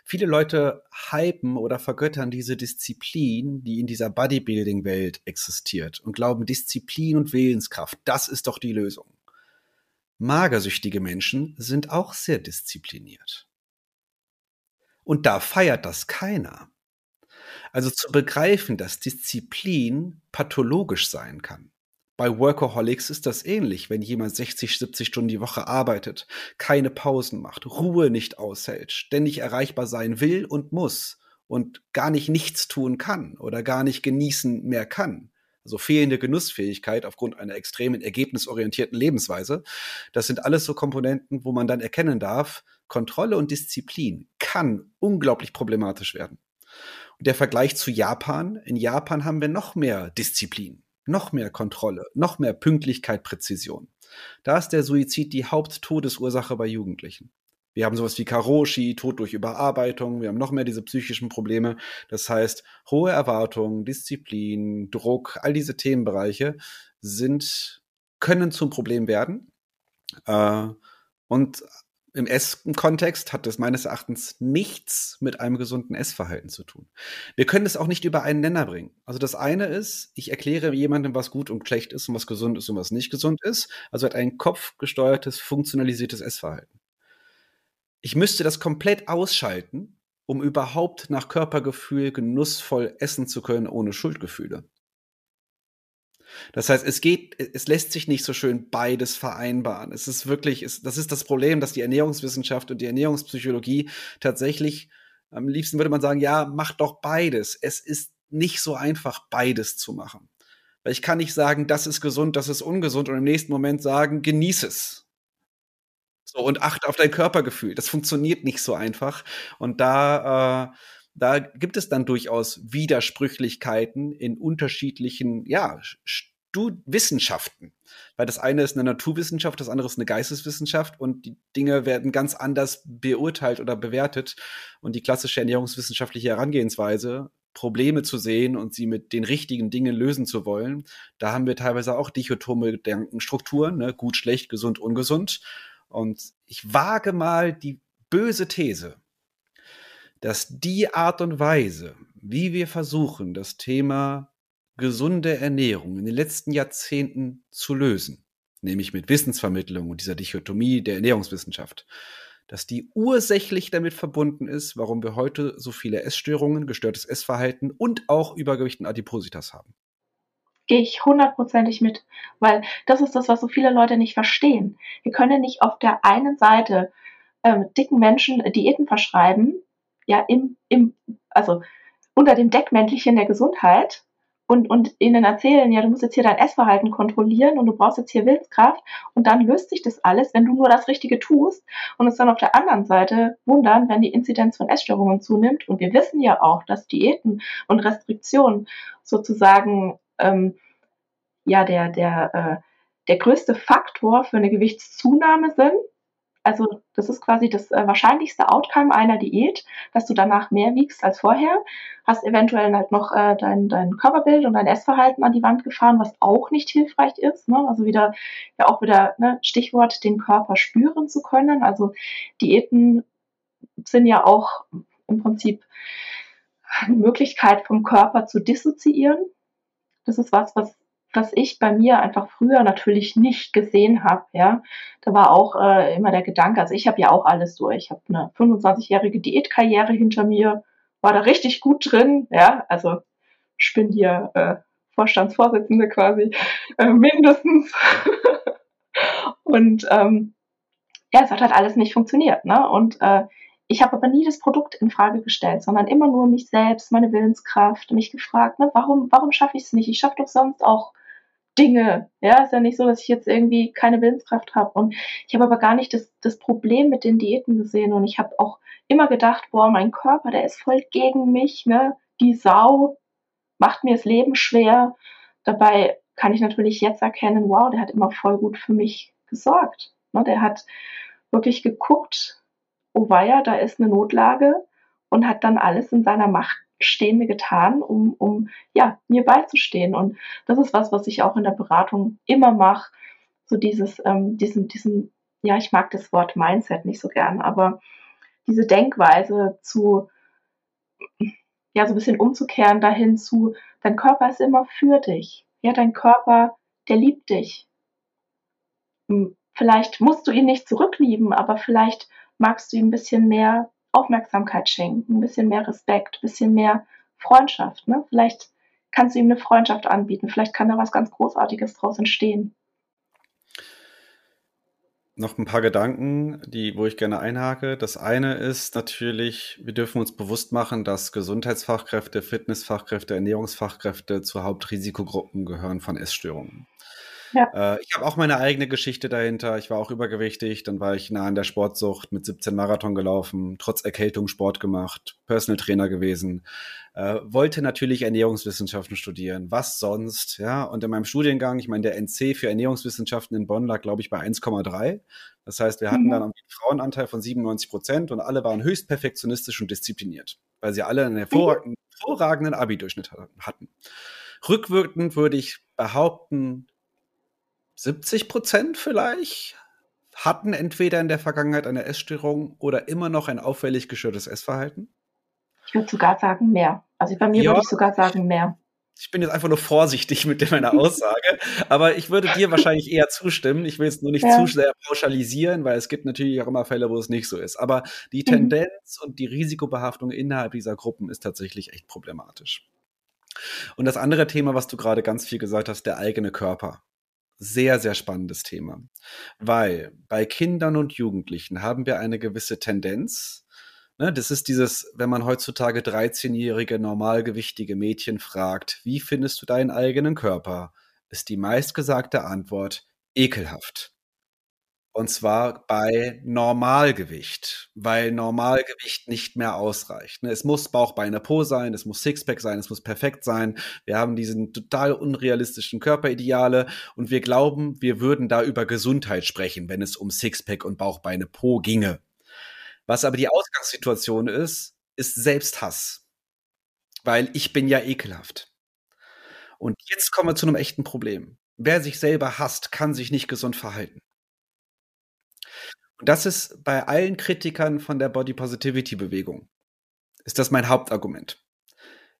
Viele Leute hypen oder vergöttern diese Disziplin, die in dieser Bodybuilding-Welt existiert und glauben, Disziplin und Willenskraft, das ist doch die Lösung. Magersüchtige Menschen sind auch sehr diszipliniert. Und da feiert das keiner. Also zu begreifen, dass Disziplin pathologisch sein kann. Bei Workaholics ist das ähnlich, wenn jemand 60, 70 Stunden die Woche arbeitet, keine Pausen macht, Ruhe nicht aushält, ständig erreichbar sein will und muss und gar nicht nichts tun kann oder gar nicht genießen mehr kann. Also fehlende Genussfähigkeit aufgrund einer extremen ergebnisorientierten Lebensweise. Das sind alles so Komponenten, wo man dann erkennen darf, Kontrolle und Disziplin kann unglaublich problematisch werden. Und der Vergleich zu Japan, in Japan haben wir noch mehr Disziplin, noch mehr Kontrolle, noch mehr Pünktlichkeit, Präzision. Da ist der Suizid die Haupttodesursache bei Jugendlichen. Wir haben sowas wie Karoshi, Tod durch Überarbeitung, wir haben noch mehr diese psychischen Probleme. Das heißt, hohe Erwartungen, Disziplin, Druck, all diese Themenbereiche sind, können zum Problem werden. Äh, und im Esskontext hat das meines Erachtens nichts mit einem gesunden Essverhalten zu tun. Wir können es auch nicht über einen Nenner bringen. Also das eine ist, ich erkläre jemandem, was gut und schlecht ist und was gesund ist und was nicht gesund ist. Also hat ein kopfgesteuertes, funktionalisiertes Essverhalten. Ich müsste das komplett ausschalten, um überhaupt nach Körpergefühl genussvoll essen zu können ohne Schuldgefühle. Das heißt, es geht, es lässt sich nicht so schön beides vereinbaren. Es ist wirklich, es, das ist das Problem, dass die Ernährungswissenschaft und die Ernährungspsychologie tatsächlich, am liebsten würde man sagen, ja, mach doch beides. Es ist nicht so einfach, beides zu machen. Weil ich kann nicht sagen, das ist gesund, das ist ungesund und im nächsten Moment sagen, genieß es. So, und achte auf dein Körpergefühl. Das funktioniert nicht so einfach. Und da, äh, da gibt es dann durchaus Widersprüchlichkeiten in unterschiedlichen, ja, Wissenschaften. Weil das eine ist eine Naturwissenschaft, das andere ist eine Geisteswissenschaft und die Dinge werden ganz anders beurteilt oder bewertet. Und die klassische ernährungswissenschaftliche Herangehensweise, Probleme zu sehen und sie mit den richtigen Dingen lösen zu wollen, da haben wir teilweise auch dichotome Gedankenstrukturen, ne? gut, schlecht, gesund, ungesund. Und ich wage mal die böse These, dass die Art und Weise, wie wir versuchen, das Thema gesunde Ernährung in den letzten Jahrzehnten zu lösen, nämlich mit Wissensvermittlung und dieser Dichotomie der Ernährungswissenschaft, dass die ursächlich damit verbunden ist, warum wir heute so viele Essstörungen, gestörtes Essverhalten und auch Übergewicht und Adipositas haben. Gehe ich hundertprozentig mit, weil das ist das, was so viele Leute nicht verstehen. Wir können nicht auf der einen Seite ähm, dicken Menschen Diäten verschreiben, ja, im, im, also unter dem Deckmäntelchen der Gesundheit und, und ihnen erzählen, ja, du musst jetzt hier dein Essverhalten kontrollieren und du brauchst jetzt hier Willenskraft und dann löst sich das alles, wenn du nur das Richtige tust und uns dann auf der anderen Seite wundern, wenn die Inzidenz von Essstörungen zunimmt. Und wir wissen ja auch, dass Diäten und Restriktionen sozusagen ähm, ja der, der, äh, der größte Faktor für eine Gewichtszunahme sind also das ist quasi das äh, wahrscheinlichste Outcome einer Diät, dass du danach mehr wiegst als vorher, hast eventuell halt noch äh, dein, dein Körperbild und dein Essverhalten an die Wand gefahren, was auch nicht hilfreich ist. Ne? Also wieder, ja auch wieder ne, Stichwort, den Körper spüren zu können. Also Diäten sind ja auch im Prinzip eine Möglichkeit vom Körper zu dissoziieren. Das ist was, was was ich bei mir einfach früher natürlich nicht gesehen habe. Ja, da war auch äh, immer der Gedanke, also ich habe ja auch alles durch. Ich habe eine 25-jährige Diätkarriere hinter mir, war da richtig gut drin. Ja, also ich bin hier äh, Vorstandsvorsitzende quasi äh, mindestens. und ähm, ja, es hat halt alles nicht funktioniert. Ne? Und äh, ich habe aber nie das Produkt in Frage gestellt, sondern immer nur mich selbst, meine Willenskraft, mich gefragt, ne, warum, warum schaffe ich es nicht? Ich schaffe doch sonst auch Dinge. Ja, ist ja nicht so, dass ich jetzt irgendwie keine Willenskraft habe. Und ich habe aber gar nicht das, das Problem mit den Diäten gesehen. Und ich habe auch immer gedacht, boah, mein Körper, der ist voll gegen mich, ne? Die Sau macht mir das Leben schwer. Dabei kann ich natürlich jetzt erkennen, wow, der hat immer voll gut für mich gesorgt. Ne? Der hat wirklich geguckt, oh weia, da ist eine Notlage und hat dann alles in seiner Macht Stehende getan, um, um ja, mir beizustehen. Und das ist was, was ich auch in der Beratung immer mache. So dieses, ähm, diesen, diesen, ja, ich mag das Wort Mindset nicht so gern, aber diese Denkweise zu, ja, so ein bisschen umzukehren dahin zu, dein Körper ist immer für dich. Ja, dein Körper, der liebt dich. Hm, vielleicht musst du ihn nicht zurücklieben, aber vielleicht magst du ihm ein bisschen mehr Aufmerksamkeit schenken, ein bisschen mehr Respekt, ein bisschen mehr Freundschaft. Ne? Vielleicht kannst du ihm eine Freundschaft anbieten, vielleicht kann da was ganz Großartiges draus entstehen. Noch ein paar Gedanken, die, wo ich gerne einhake. Das eine ist natürlich, wir dürfen uns bewusst machen, dass Gesundheitsfachkräfte, Fitnessfachkräfte, Ernährungsfachkräfte zu Hauptrisikogruppen gehören von Essstörungen. Ja. Äh, ich habe auch meine eigene Geschichte dahinter. Ich war auch übergewichtig, dann war ich nah an der Sportsucht, mit 17 Marathon gelaufen, trotz Erkältung Sport gemacht, Personal Trainer gewesen, äh, wollte natürlich Ernährungswissenschaften studieren. Was sonst? Ja, und in meinem Studiengang, ich meine, der NC für Ernährungswissenschaften in Bonn lag, glaube ich, bei 1,3. Das heißt, wir hatten mhm. dann einen Frauenanteil von 97 Prozent und alle waren höchst perfektionistisch und diszipliniert, weil sie alle einen hervorragenden, hervorragenden Abi-Durchschnitt hatten. Rückwirkend würde ich behaupten, 70 Prozent vielleicht hatten entweder in der Vergangenheit eine Essstörung oder immer noch ein auffällig gestörtes Essverhalten? Ich würde sogar sagen mehr. Also bei mir ja, würde ich sogar sagen mehr. Ich bin jetzt einfach nur vorsichtig mit meiner Aussage, aber ich würde dir wahrscheinlich eher zustimmen. Ich will es nur nicht ja. zu sehr pauschalisieren, weil es gibt natürlich auch immer Fälle, wo es nicht so ist. Aber die mhm. Tendenz und die Risikobehaftung innerhalb dieser Gruppen ist tatsächlich echt problematisch. Und das andere Thema, was du gerade ganz viel gesagt hast, der eigene Körper sehr, sehr spannendes Thema. Weil bei Kindern und Jugendlichen haben wir eine gewisse Tendenz. Ne, das ist dieses, wenn man heutzutage 13-jährige normalgewichtige Mädchen fragt, wie findest du deinen eigenen Körper, ist die meistgesagte Antwort ekelhaft. Und zwar bei Normalgewicht, weil Normalgewicht nicht mehr ausreicht. Ne? Es muss Bauch, Beine, Po sein, es muss Sixpack sein, es muss perfekt sein. Wir haben diesen total unrealistischen Körperideale und wir glauben, wir würden da über Gesundheit sprechen, wenn es um Sixpack und Bauch, Beine, Po ginge. Was aber die Ausgangssituation ist, ist Selbsthass. Weil ich bin ja ekelhaft. Und jetzt kommen wir zu einem echten Problem. Wer sich selber hasst, kann sich nicht gesund verhalten. Das ist bei allen Kritikern von der Body Positivity Bewegung. Ist das mein Hauptargument.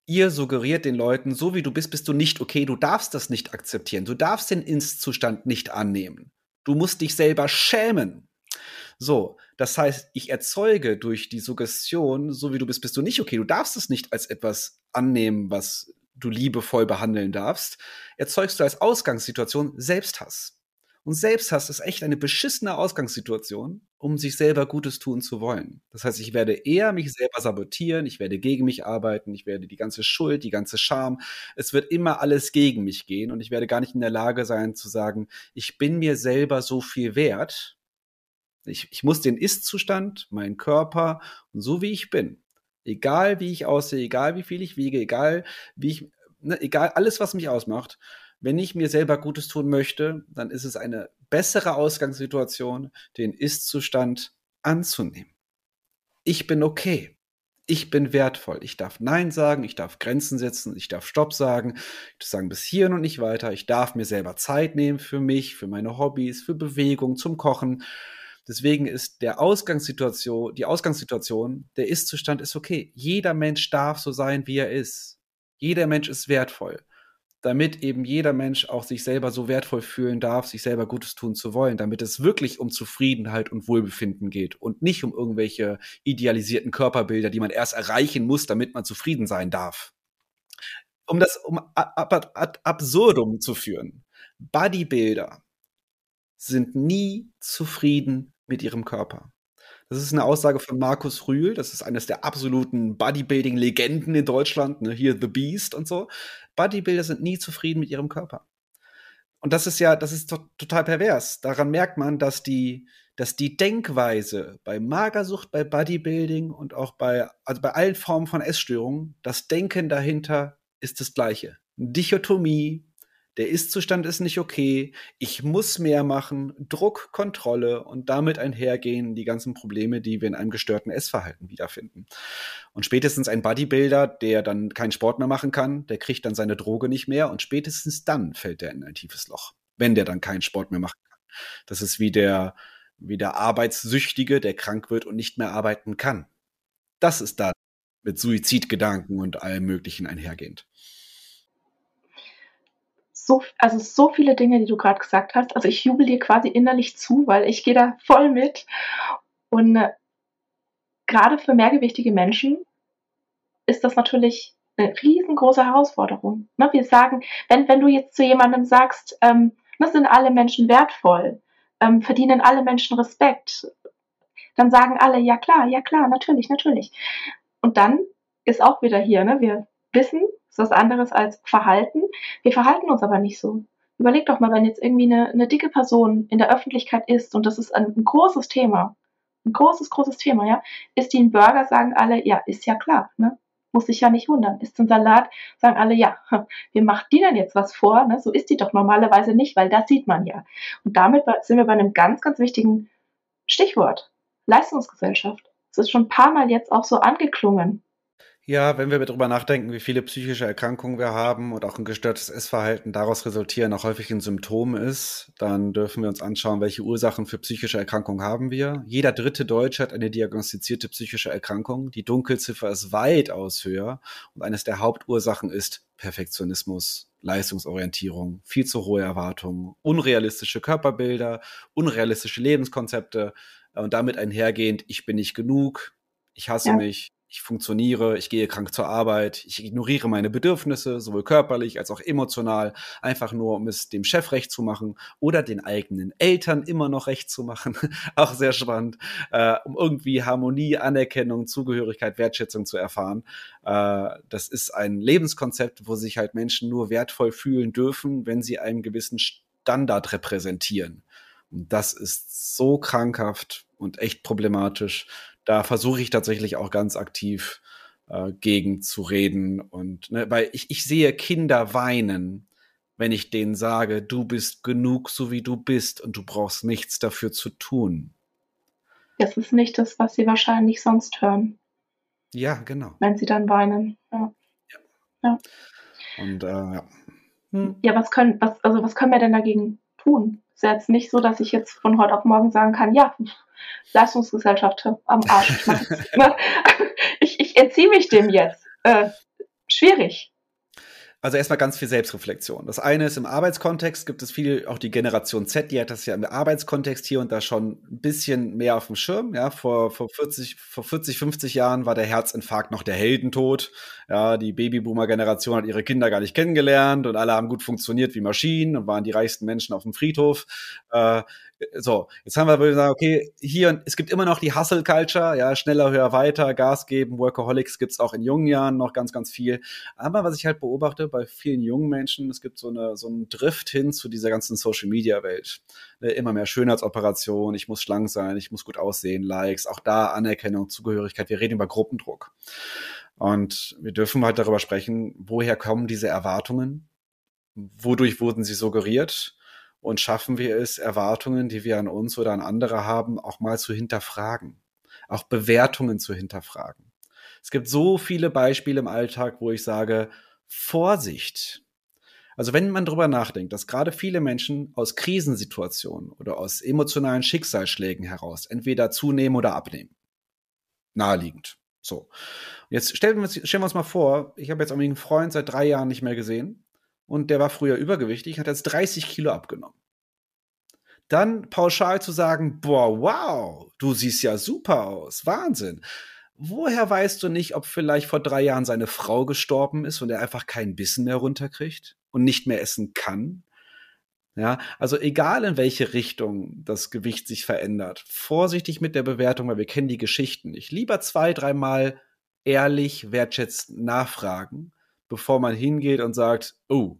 Ihr suggeriert den Leuten, so wie du bist, bist du nicht okay, du darfst das nicht akzeptieren, du darfst den Ist-Zustand nicht annehmen. Du musst dich selber schämen. So, das heißt, ich erzeuge durch die Suggestion, so wie du bist, bist du nicht okay, du darfst es nicht als etwas annehmen, was du liebevoll behandeln darfst, erzeugst du als Ausgangssituation Selbsthass. Und Selbsthass ist echt eine beschissene Ausgangssituation, um sich selber Gutes tun zu wollen. Das heißt, ich werde eher mich selber sabotieren, ich werde gegen mich arbeiten, ich werde die ganze Schuld, die ganze Scham, es wird immer alles gegen mich gehen und ich werde gar nicht in der Lage sein zu sagen, ich bin mir selber so viel wert. Ich, ich muss den Ist-Zustand, meinen Körper und so wie ich bin, egal wie ich aussehe, egal wie viel ich wiege, egal wie ich, ne, egal alles, was mich ausmacht, wenn ich mir selber Gutes tun möchte, dann ist es eine bessere Ausgangssituation, den Ist-Zustand anzunehmen. Ich bin okay. Ich bin wertvoll. Ich darf Nein sagen, ich darf Grenzen setzen, ich darf Stopp sagen, ich darf sagen bis hierhin und nicht weiter. Ich darf mir selber Zeit nehmen für mich, für meine Hobbys, für Bewegung, zum Kochen. Deswegen ist der Ausgangssituation, die Ausgangssituation, der Ist-Zustand ist okay. Jeder Mensch darf so sein, wie er ist. Jeder Mensch ist wertvoll damit eben jeder Mensch auch sich selber so wertvoll fühlen darf, sich selber Gutes tun zu wollen, damit es wirklich um Zufriedenheit und Wohlbefinden geht und nicht um irgendwelche idealisierten Körperbilder, die man erst erreichen muss, damit man zufrieden sein darf. Um das um ab, ab, absurdum zu führen. Bodybuilder sind nie zufrieden mit ihrem Körper. Das ist eine Aussage von Markus Rühl. Das ist eines der absoluten Bodybuilding-Legenden in Deutschland. Ne? Hier The Beast und so. Bodybuilder sind nie zufrieden mit ihrem Körper. Und das ist ja, das ist to total pervers. Daran merkt man, dass die, dass die Denkweise bei Magersucht, bei Bodybuilding und auch bei, also bei allen Formen von Essstörungen, das Denken dahinter ist das gleiche. Dichotomie, der Ist-Zustand ist nicht okay, ich muss mehr machen, Druck, Kontrolle und damit einhergehen die ganzen Probleme, die wir in einem gestörten Essverhalten wiederfinden. Und spätestens ein Bodybuilder, der dann keinen Sport mehr machen kann, der kriegt dann seine Droge nicht mehr und spätestens dann fällt er in ein tiefes Loch, wenn der dann keinen Sport mehr machen kann. Das ist wie der, wie der Arbeitssüchtige, der krank wird und nicht mehr arbeiten kann. Das ist dann mit Suizidgedanken und allem Möglichen einhergehend so, also so viele Dinge, die du gerade gesagt hast. Also ich jubel dir quasi innerlich zu, weil ich gehe da voll mit. Und äh, gerade für mehrgewichtige Menschen ist das natürlich eine riesengroße Herausforderung. Ne? Wir sagen, wenn, wenn du jetzt zu jemandem sagst, ähm, das sind alle Menschen wertvoll, ähm, verdienen alle Menschen Respekt, dann sagen alle, ja klar, ja klar, natürlich, natürlich. Und dann ist auch wieder hier, ne? wir wissen, ist was anderes als Verhalten. Wir verhalten uns aber nicht so. Überleg doch mal, wenn jetzt irgendwie eine, eine dicke Person in der Öffentlichkeit ist und das ist ein, ein großes Thema, ein großes, großes Thema, ja, isst die einen Burger, sagen alle, ja, ist ja klar, ne? Muss sich ja nicht wundern. Ist ein Salat, sagen alle, ja, wir macht die denn jetzt was vor, ne? So ist die doch normalerweise nicht, weil das sieht man ja. Und damit sind wir bei einem ganz, ganz wichtigen Stichwort. Leistungsgesellschaft. Es ist schon ein paar Mal jetzt auch so angeklungen. Ja, wenn wir darüber nachdenken, wie viele psychische Erkrankungen wir haben und auch ein gestörtes Essverhalten daraus resultieren, auch häufig ein Symptom ist, dann dürfen wir uns anschauen, welche Ursachen für psychische Erkrankungen haben wir. Jeder dritte Deutsche hat eine diagnostizierte psychische Erkrankung. Die Dunkelziffer ist weitaus höher und eines der Hauptursachen ist Perfektionismus, Leistungsorientierung, viel zu hohe Erwartungen, unrealistische Körperbilder, unrealistische Lebenskonzepte und damit einhergehend, ich bin nicht genug, ich hasse ja. mich, ich funktioniere, ich gehe krank zur Arbeit, ich ignoriere meine Bedürfnisse, sowohl körperlich als auch emotional, einfach nur, um es dem Chef recht zu machen oder den eigenen Eltern immer noch recht zu machen. auch sehr spannend, äh, um irgendwie Harmonie, Anerkennung, Zugehörigkeit, Wertschätzung zu erfahren. Äh, das ist ein Lebenskonzept, wo sich halt Menschen nur wertvoll fühlen dürfen, wenn sie einen gewissen Standard repräsentieren. Und das ist so krankhaft und echt problematisch. Da versuche ich tatsächlich auch ganz aktiv äh, gegen zu reden. Und ne, weil ich, ich sehe Kinder weinen, wenn ich denen sage, du bist genug, so wie du bist, und du brauchst nichts dafür zu tun. Das ist nicht das, was sie wahrscheinlich sonst hören. Ja, genau. Wenn sie dann weinen. Ja. ja. ja. Und äh, ja. Hm. Ja, was können, was, also was können wir denn dagegen tun? Ist ja jetzt nicht so, dass ich jetzt von heute auf morgen sagen kann, ja, Leistungsgesellschaft am Arsch. Ich, ich, entziehe mich dem jetzt. Äh, schwierig. Also erstmal ganz viel Selbstreflexion. Das eine ist im Arbeitskontext gibt es viel, auch die Generation Z, die hat das ja im Arbeitskontext hier und da schon ein bisschen mehr auf dem Schirm. Ja, vor, vor 40, vor 40, 50 Jahren war der Herzinfarkt noch der Heldentod. Ja, die Babyboomer-Generation hat ihre Kinder gar nicht kennengelernt und alle haben gut funktioniert wie Maschinen und waren die reichsten Menschen auf dem Friedhof. Äh, so, jetzt haben wir gesagt, okay, hier, es gibt immer noch die Hustle-Culture, ja, schneller, höher, weiter, Gas geben, Workaholics gibt's auch in jungen Jahren noch ganz, ganz viel. Aber was ich halt beobachte bei vielen jungen Menschen, es gibt so, eine, so einen Drift hin zu dieser ganzen Social-Media-Welt. Ne, immer mehr Schönheitsoperation, ich muss schlank sein, ich muss gut aussehen, Likes, auch da Anerkennung, Zugehörigkeit, wir reden über Gruppendruck. Und wir dürfen halt darüber sprechen, woher kommen diese Erwartungen? Wodurch wurden sie suggeriert? Und schaffen wir es, Erwartungen, die wir an uns oder an andere haben, auch mal zu hinterfragen, auch Bewertungen zu hinterfragen. Es gibt so viele Beispiele im Alltag, wo ich sage, Vorsicht. Also wenn man drüber nachdenkt, dass gerade viele Menschen aus Krisensituationen oder aus emotionalen Schicksalsschlägen heraus entweder zunehmen oder abnehmen. Naheliegend. So. Jetzt stellen wir, stellen wir uns mal vor, ich habe jetzt einen Freund seit drei Jahren nicht mehr gesehen und der war früher übergewichtig, hat jetzt 30 Kilo abgenommen. Dann pauschal zu sagen, boah, wow, du siehst ja super aus, Wahnsinn. Woher weißt du nicht, ob vielleicht vor drei Jahren seine Frau gestorben ist und er einfach keinen Bissen mehr runterkriegt und nicht mehr essen kann? Ja, also egal in welche Richtung das Gewicht sich verändert, vorsichtig mit der Bewertung, weil wir kennen die Geschichten nicht. Lieber zwei, dreimal ehrlich, wertschätzend nachfragen, bevor man hingeht und sagt, oh,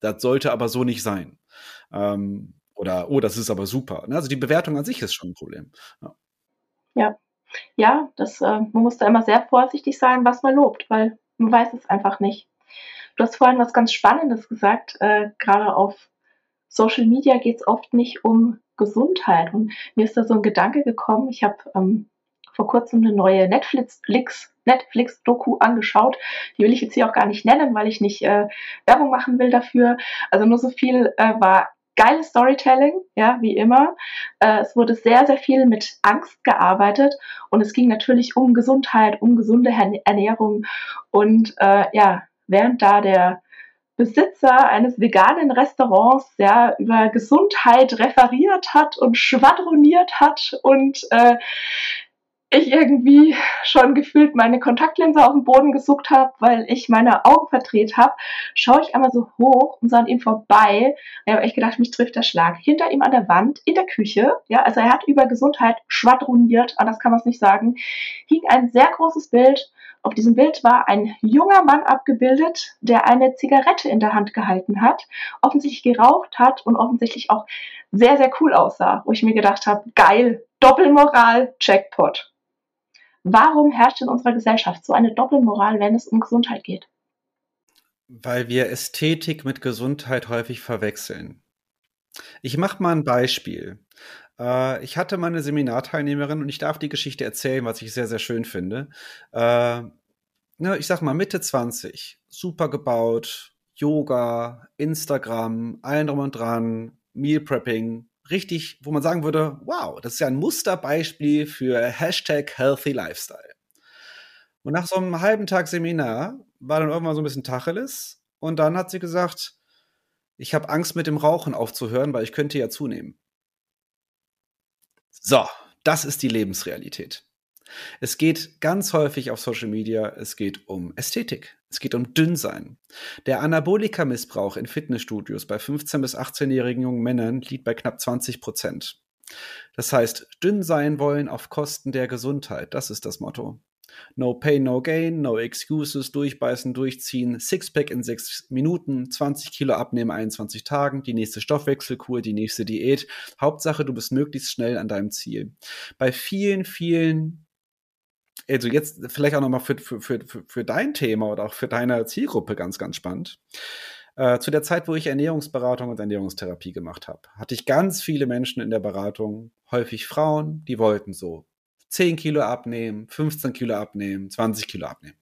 das sollte aber so nicht sein. Ähm, oder, oh, das ist aber super. Ne, also die Bewertung an sich ist schon ein Problem. Ja, ja, ja das, äh, man muss da immer sehr vorsichtig sein, was man lobt, weil man weiß es einfach nicht. Du hast vorhin was ganz Spannendes gesagt, äh, gerade auf Social Media geht es oft nicht um Gesundheit. Und mir ist da so ein Gedanke gekommen, ich habe ähm, vor kurzem eine neue Netflix, Netflix-Doku angeschaut. Die will ich jetzt hier auch gar nicht nennen, weil ich nicht äh, Werbung machen will dafür. Also nur so viel äh, war geiles Storytelling, ja, wie immer. Äh, es wurde sehr, sehr viel mit Angst gearbeitet und es ging natürlich um Gesundheit, um gesunde Ernährung und äh, ja, während da der Besitzer eines veganen Restaurants ja über Gesundheit referiert hat und schwadroniert hat und äh, ich irgendwie schon gefühlt meine Kontaktlinse auf den Boden gesucht habe, weil ich meine Augen verdreht habe, schaue ich einmal so hoch und sah an ihm vorbei. Ich habe echt gedacht, mich trifft der Schlag. Hinter ihm an der Wand, in der Küche, ja, also er hat über Gesundheit schwadroniert, anders kann man es nicht sagen, hing ein sehr großes Bild. Auf diesem Bild war ein junger Mann abgebildet, der eine Zigarette in der Hand gehalten hat, offensichtlich geraucht hat und offensichtlich auch sehr, sehr cool aussah, wo ich mir gedacht habe, geil, Doppelmoral, Jackpot. Warum herrscht in unserer Gesellschaft so eine Doppelmoral, wenn es um Gesundheit geht? Weil wir Ästhetik mit Gesundheit häufig verwechseln. Ich mache mal ein Beispiel. Äh, ich hatte mal eine Seminarteilnehmerin und ich darf die Geschichte erzählen, was ich sehr, sehr schön finde. Äh, ne, ich sag mal Mitte 20, super gebaut, Yoga, Instagram, allen drum und dran, Meal Prepping, richtig, wo man sagen würde, wow, das ist ja ein Musterbeispiel für Hashtag Healthy Lifestyle. Und nach so einem halben Tag Seminar war dann irgendwann so ein bisschen Tacheles und dann hat sie gesagt, ich habe Angst mit dem Rauchen aufzuhören, weil ich könnte ja zunehmen. So, das ist die Lebensrealität. Es geht ganz häufig auf Social Media, es geht um Ästhetik, es geht um Dünnsein. Der Anabolika-Missbrauch in Fitnessstudios bei 15- bis 18-jährigen jungen Männern liegt bei knapp 20 Prozent. Das heißt, dünn sein wollen auf Kosten der Gesundheit, das ist das Motto. No pain, no gain, no excuses, durchbeißen, durchziehen, Sixpack in sechs Minuten, 20 Kilo abnehmen, 21 Tagen, die nächste Stoffwechselkur, die nächste Diät. Hauptsache, du bist möglichst schnell an deinem Ziel. Bei vielen, vielen also jetzt vielleicht auch nochmal für, für, für, für dein Thema oder auch für deine Zielgruppe ganz, ganz spannend. Äh, zu der Zeit, wo ich Ernährungsberatung und Ernährungstherapie gemacht habe, hatte ich ganz viele Menschen in der Beratung, häufig Frauen, die wollten so 10 Kilo abnehmen, 15 Kilo abnehmen, 20 Kilo abnehmen.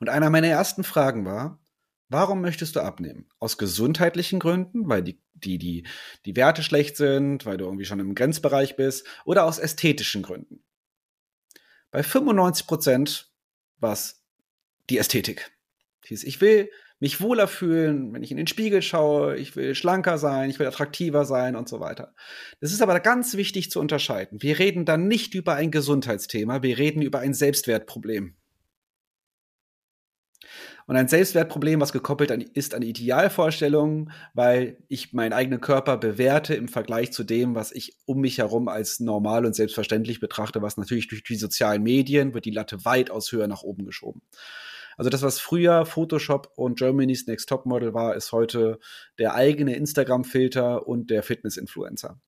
Und einer meiner ersten Fragen war, warum möchtest du abnehmen? Aus gesundheitlichen Gründen, weil die, die, die, die Werte schlecht sind, weil du irgendwie schon im Grenzbereich bist, oder aus ästhetischen Gründen? Bei 95 Prozent war es die Ästhetik. Ich will mich wohler fühlen, wenn ich in den Spiegel schaue, ich will schlanker sein, ich will attraktiver sein und so weiter. Das ist aber ganz wichtig zu unterscheiden. Wir reden dann nicht über ein Gesundheitsthema, wir reden über ein Selbstwertproblem. Und ein Selbstwertproblem, was gekoppelt ist an Idealvorstellungen, weil ich meinen eigenen Körper bewerte im Vergleich zu dem, was ich um mich herum als normal und selbstverständlich betrachte, was natürlich durch die sozialen Medien wird die Latte weitaus höher nach oben geschoben. Also das, was früher Photoshop und Germany's Next Top Model war, ist heute der eigene Instagram-Filter und der Fitness-Influencer.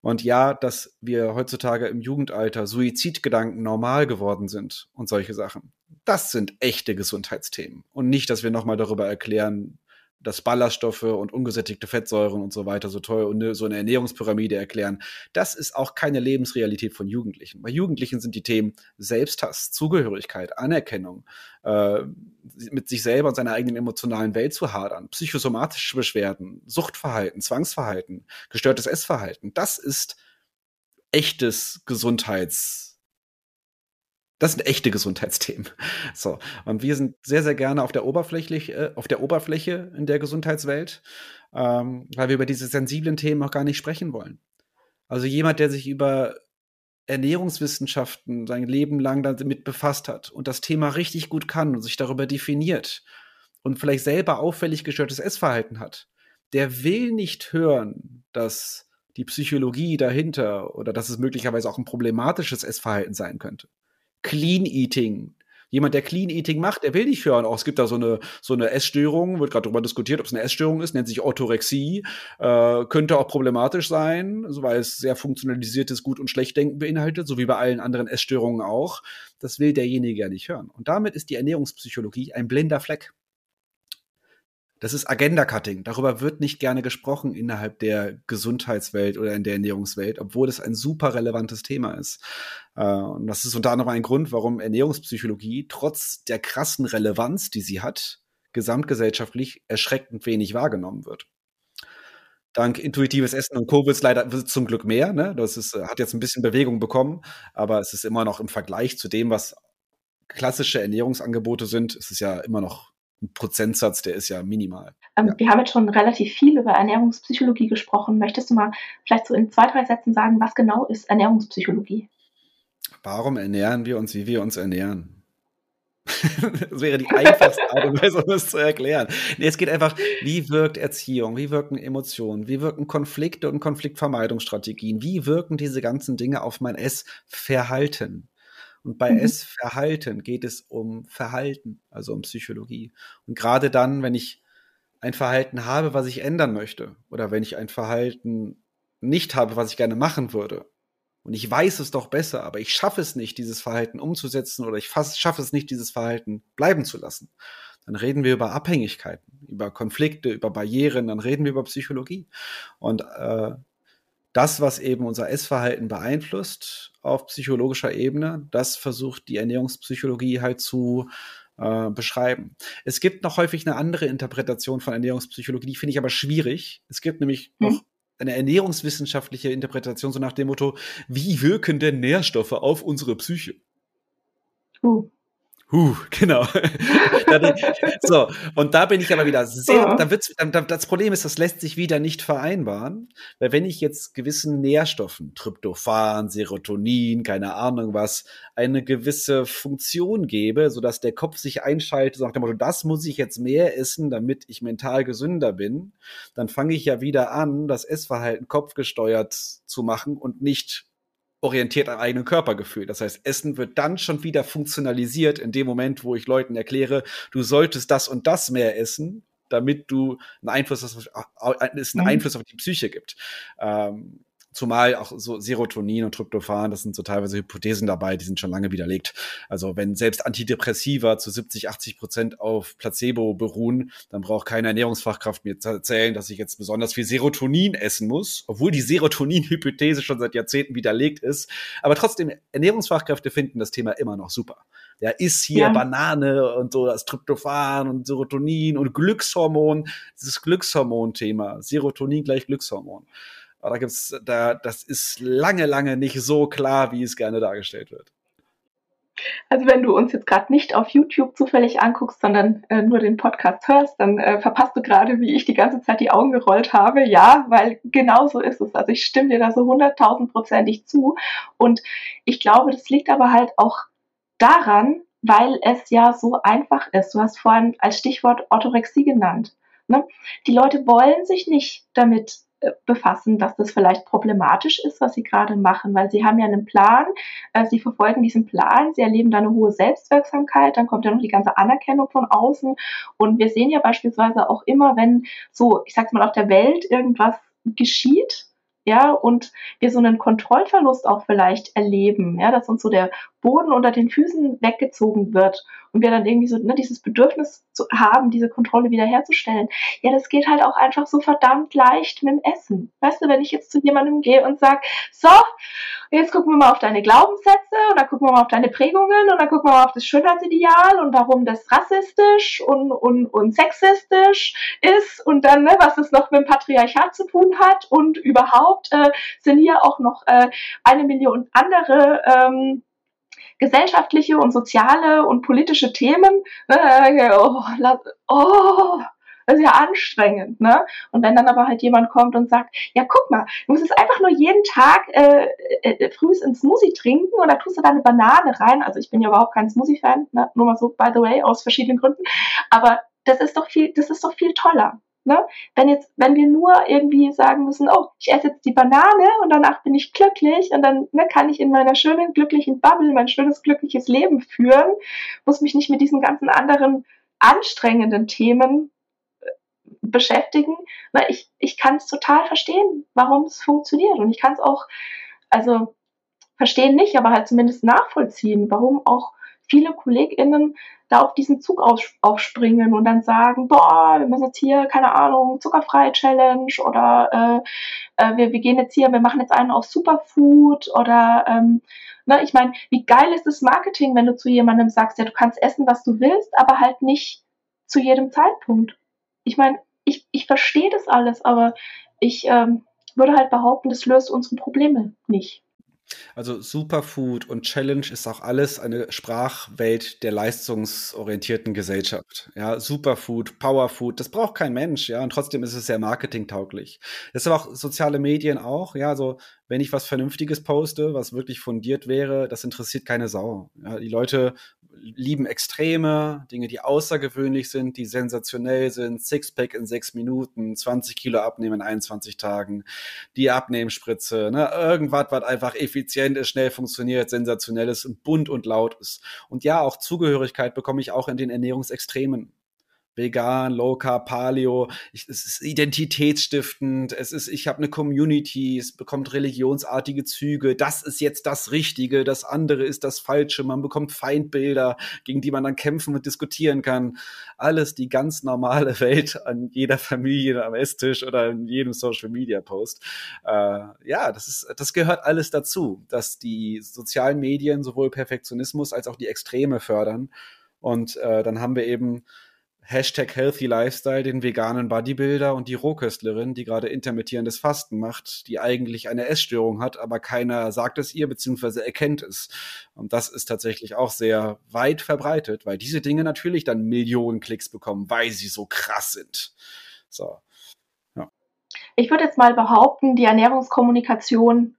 Und ja, dass wir heutzutage im Jugendalter Suizidgedanken normal geworden sind und solche Sachen. Das sind echte Gesundheitsthemen. Und nicht, dass wir nochmal darüber erklären, dass Ballaststoffe und ungesättigte Fettsäuren und so weiter so toll und so eine Ernährungspyramide erklären. Das ist auch keine Lebensrealität von Jugendlichen. Bei Jugendlichen sind die Themen Selbsthass, Zugehörigkeit, Anerkennung, äh, mit sich selber und seiner eigenen emotionalen Welt zu hadern, psychosomatische Beschwerden, Suchtverhalten, Zwangsverhalten, gestörtes Essverhalten. Das ist echtes Gesundheits- das sind echte Gesundheitsthemen. So. Und wir sind sehr, sehr gerne auf der, Oberfläche, äh, auf der Oberfläche in der Gesundheitswelt, ähm, weil wir über diese sensiblen Themen auch gar nicht sprechen wollen. Also jemand, der sich über Ernährungswissenschaften sein Leben lang damit befasst hat und das Thema richtig gut kann und sich darüber definiert und vielleicht selber auffällig gestörtes Essverhalten hat, der will nicht hören, dass die Psychologie dahinter oder dass es möglicherweise auch ein problematisches Essverhalten sein könnte. Clean Eating. Jemand, der Clean Eating macht, der will nicht hören, auch es gibt da so eine, so eine Essstörung, wird gerade darüber diskutiert, ob es eine Essstörung ist, nennt sich Orthorexie, äh, könnte auch problematisch sein, weil es sehr funktionalisiertes Gut- und Schlechtdenken beinhaltet, so wie bei allen anderen Essstörungen auch. Das will derjenige ja nicht hören. Und damit ist die Ernährungspsychologie ein blinder Fleck. Das ist Agenda-Cutting. Darüber wird nicht gerne gesprochen innerhalb der Gesundheitswelt oder in der Ernährungswelt, obwohl es ein super relevantes Thema ist. Äh, und das ist unter anderem ein Grund, warum Ernährungspsychologie trotz der krassen Relevanz, die sie hat, gesamtgesellschaftlich erschreckend wenig wahrgenommen wird. Dank intuitives Essen und Co. wird es leider zum Glück mehr. Ne? Das ist, hat jetzt ein bisschen Bewegung bekommen, aber es ist immer noch im Vergleich zu dem, was klassische Ernährungsangebote sind, es ist ja immer noch ein Prozentsatz, der ist ja minimal. Ähm, ja. Wir haben jetzt schon relativ viel über Ernährungspsychologie gesprochen. Möchtest du mal vielleicht so in zwei, drei Sätzen sagen, was genau ist Ernährungspsychologie? Warum ernähren wir uns, wie wir uns ernähren? das wäre die einfachste Art und Weise, um es zu erklären. Nee, es geht einfach, wie wirkt Erziehung, wie wirken Emotionen, wie wirken Konflikte und Konfliktvermeidungsstrategien, wie wirken diese ganzen Dinge auf mein Essverhalten? Und bei mhm. Essverhalten geht es um Verhalten, also um Psychologie. Und gerade dann, wenn ich ein Verhalten habe, was ich ändern möchte, oder wenn ich ein Verhalten nicht habe, was ich gerne machen würde, und ich weiß es doch besser, aber ich schaffe es nicht, dieses Verhalten umzusetzen, oder ich schaffe es nicht, dieses Verhalten bleiben zu lassen, dann reden wir über Abhängigkeiten, über Konflikte, über Barrieren, dann reden wir über Psychologie. Und äh, das, was eben unser Essverhalten beeinflusst auf psychologischer Ebene, das versucht die Ernährungspsychologie halt zu äh, beschreiben. Es gibt noch häufig eine andere Interpretation von Ernährungspsychologie, die finde ich aber schwierig. Es gibt nämlich hm. noch eine ernährungswissenschaftliche Interpretation, so nach dem Motto, wie wirken denn Nährstoffe auf unsere Psyche? Uh. Huh, genau. so, und da bin ich aber wieder sehr, da wird's, das Problem ist, das lässt sich wieder nicht vereinbaren, weil wenn ich jetzt gewissen Nährstoffen, Tryptophan, Serotonin, keine Ahnung was, eine gewisse Funktion gebe, sodass der Kopf sich einschaltet, sagt dem Motto, das muss ich jetzt mehr essen, damit ich mental gesünder bin, dann fange ich ja wieder an, das Essverhalten kopfgesteuert zu machen und nicht orientiert am eigenen Körpergefühl. Das heißt, Essen wird dann schon wieder funktionalisiert in dem Moment, wo ich Leuten erkläre, du solltest das und das mehr essen, damit du einen Einfluss, auf, es einen mhm. Einfluss auf die Psyche gibt. Ähm, Zumal auch so Serotonin und Tryptophan, das sind so teilweise Hypothesen dabei, die sind schon lange widerlegt. Also wenn selbst Antidepressiva zu 70, 80 Prozent auf Placebo beruhen, dann braucht keine Ernährungsfachkraft mir erzählen, dass ich jetzt besonders viel Serotonin essen muss, obwohl die Serotonin-Hypothese schon seit Jahrzehnten widerlegt ist. Aber trotzdem, Ernährungsfachkräfte finden das Thema immer noch super. Ja, ist hier ja. Banane und so das Tryptophan und Serotonin und Glückshormon, dieses Glückshormon-Thema. Serotonin gleich Glückshormon. Aber da gibt's, da, das ist lange, lange nicht so klar, wie es gerne dargestellt wird. Also wenn du uns jetzt gerade nicht auf YouTube zufällig anguckst, sondern äh, nur den Podcast hörst, dann äh, verpasst du gerade, wie ich die ganze Zeit die Augen gerollt habe. Ja, weil genau so ist es. Also ich stimme dir da so hunderttausendprozentig zu. Und ich glaube, das liegt aber halt auch daran, weil es ja so einfach ist. Du hast vorhin als Stichwort Orthorexie genannt. Ne? Die Leute wollen sich nicht damit befassen, dass das vielleicht problematisch ist, was sie gerade machen, weil sie haben ja einen Plan, äh, sie verfolgen diesen Plan, sie erleben da eine hohe Selbstwirksamkeit, dann kommt ja noch die ganze Anerkennung von außen. Und wir sehen ja beispielsweise auch immer, wenn so, ich sag's mal, auf der Welt irgendwas geschieht, ja, und wir so einen Kontrollverlust auch vielleicht erleben, ja, dass uns so der Boden unter den Füßen weggezogen wird und wir dann irgendwie so ne, dieses Bedürfnis zu haben, diese Kontrolle wiederherzustellen. Ja, das geht halt auch einfach so verdammt leicht mit dem Essen. Weißt du, wenn ich jetzt zu jemandem gehe und sage, so, jetzt gucken wir mal auf deine Glaubenssätze und dann gucken wir mal auf deine Prägungen und dann gucken wir mal auf das Schönheitsideal und warum das rassistisch und, und, und sexistisch ist und dann, ne, was es noch mit dem Patriarchat zu tun hat und überhaupt äh, sind hier auch noch äh, eine Million andere ähm, gesellschaftliche und soziale und politische Themen. Äh, oh, oh, das ist ja anstrengend, ne? Und wenn dann aber halt jemand kommt und sagt, ja, guck mal, du musst es einfach nur jeden Tag äh, äh, frühs ins Smoothie trinken und da tust du da eine Banane rein. Also ich bin ja überhaupt kein Smoothie-Fan, ne? nur mal so, by the way, aus verschiedenen Gründen. Aber das ist doch viel, das ist doch viel toller. Ne? Wenn jetzt, wenn wir nur irgendwie sagen müssen, oh, ich esse jetzt die Banane und danach bin ich glücklich und dann ne, kann ich in meiner schönen, glücklichen Bubble mein schönes, glückliches Leben führen, muss mich nicht mit diesen ganzen anderen anstrengenden Themen äh, beschäftigen. Na, ich, ich kann es total verstehen, warum es funktioniert. Und ich kann es auch, also verstehen nicht, aber halt zumindest nachvollziehen, warum auch viele KollegInnen da auf diesen Zug aufspringen und dann sagen, boah, wir müssen jetzt hier, keine Ahnung, zuckerfreie Challenge oder äh, äh, wir, wir gehen jetzt hier, wir machen jetzt einen auf Superfood oder ähm, ne, ich meine, wie geil ist das Marketing, wenn du zu jemandem sagst, ja, du kannst essen, was du willst, aber halt nicht zu jedem Zeitpunkt. Ich meine, ich, ich verstehe das alles, aber ich ähm, würde halt behaupten, das löst unsere Probleme nicht. Also Superfood und Challenge ist auch alles eine Sprachwelt der leistungsorientierten Gesellschaft. Ja, Superfood, Powerfood, das braucht kein Mensch, ja, und trotzdem ist es sehr marketingtauglich. Das ist aber auch soziale Medien auch, ja, so wenn ich was Vernünftiges poste, was wirklich fundiert wäre, das interessiert keine Sau. Ja, die Leute lieben Extreme, Dinge, die außergewöhnlich sind, die sensationell sind, Sixpack in sechs Minuten, 20 Kilo abnehmen in 21 Tagen, die Abnehmspritze, ne, irgendwas, was einfach effizient ist, schnell funktioniert, sensationell ist und bunt und laut ist. Und ja, auch Zugehörigkeit bekomme ich auch in den Ernährungsextremen vegan, low carb, paleo. Ich, es ist identitätsstiftend. Es ist, ich habe eine Community. Es bekommt religionsartige Züge. Das ist jetzt das Richtige. Das andere ist das Falsche. Man bekommt Feindbilder, gegen die man dann kämpfen und diskutieren kann. Alles die ganz normale Welt an jeder Familie am Esstisch oder in jedem Social Media Post. Äh, ja, das ist, das gehört alles dazu, dass die sozialen Medien sowohl Perfektionismus als auch die Extreme fördern. Und äh, dann haben wir eben Hashtag Healthy Lifestyle den veganen Bodybuilder und die Rohköstlerin, die gerade intermittierendes Fasten macht, die eigentlich eine Essstörung hat, aber keiner sagt es ihr bzw. erkennt es. Und das ist tatsächlich auch sehr weit verbreitet, weil diese Dinge natürlich dann Millionen Klicks bekommen, weil sie so krass sind. So. Ja. Ich würde jetzt mal behaupten, die Ernährungskommunikation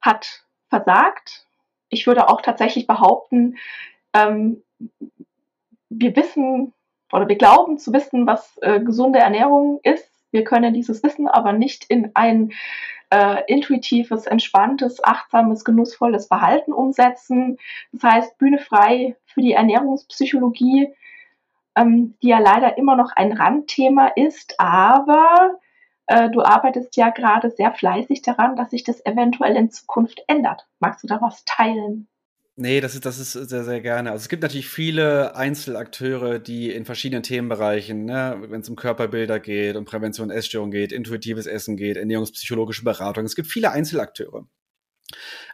hat versagt. Ich würde auch tatsächlich behaupten, ähm, wir wissen oder wir glauben zu wissen, was äh, gesunde Ernährung ist. Wir können dieses Wissen aber nicht in ein äh, intuitives, entspanntes, achtsames, genussvolles Verhalten umsetzen. Das heißt, Bühne frei für die Ernährungspsychologie, ähm, die ja leider immer noch ein Randthema ist, aber äh, du arbeitest ja gerade sehr fleißig daran, dass sich das eventuell in Zukunft ändert. Magst du da was teilen? Nee, das ist, das ist sehr, sehr gerne. Also es gibt natürlich viele Einzelakteure, die in verschiedenen Themenbereichen, ne, wenn es um Körperbilder geht, um Prävention Essstörung geht, intuitives Essen geht, ernährungspsychologische Beratung. Es gibt viele Einzelakteure.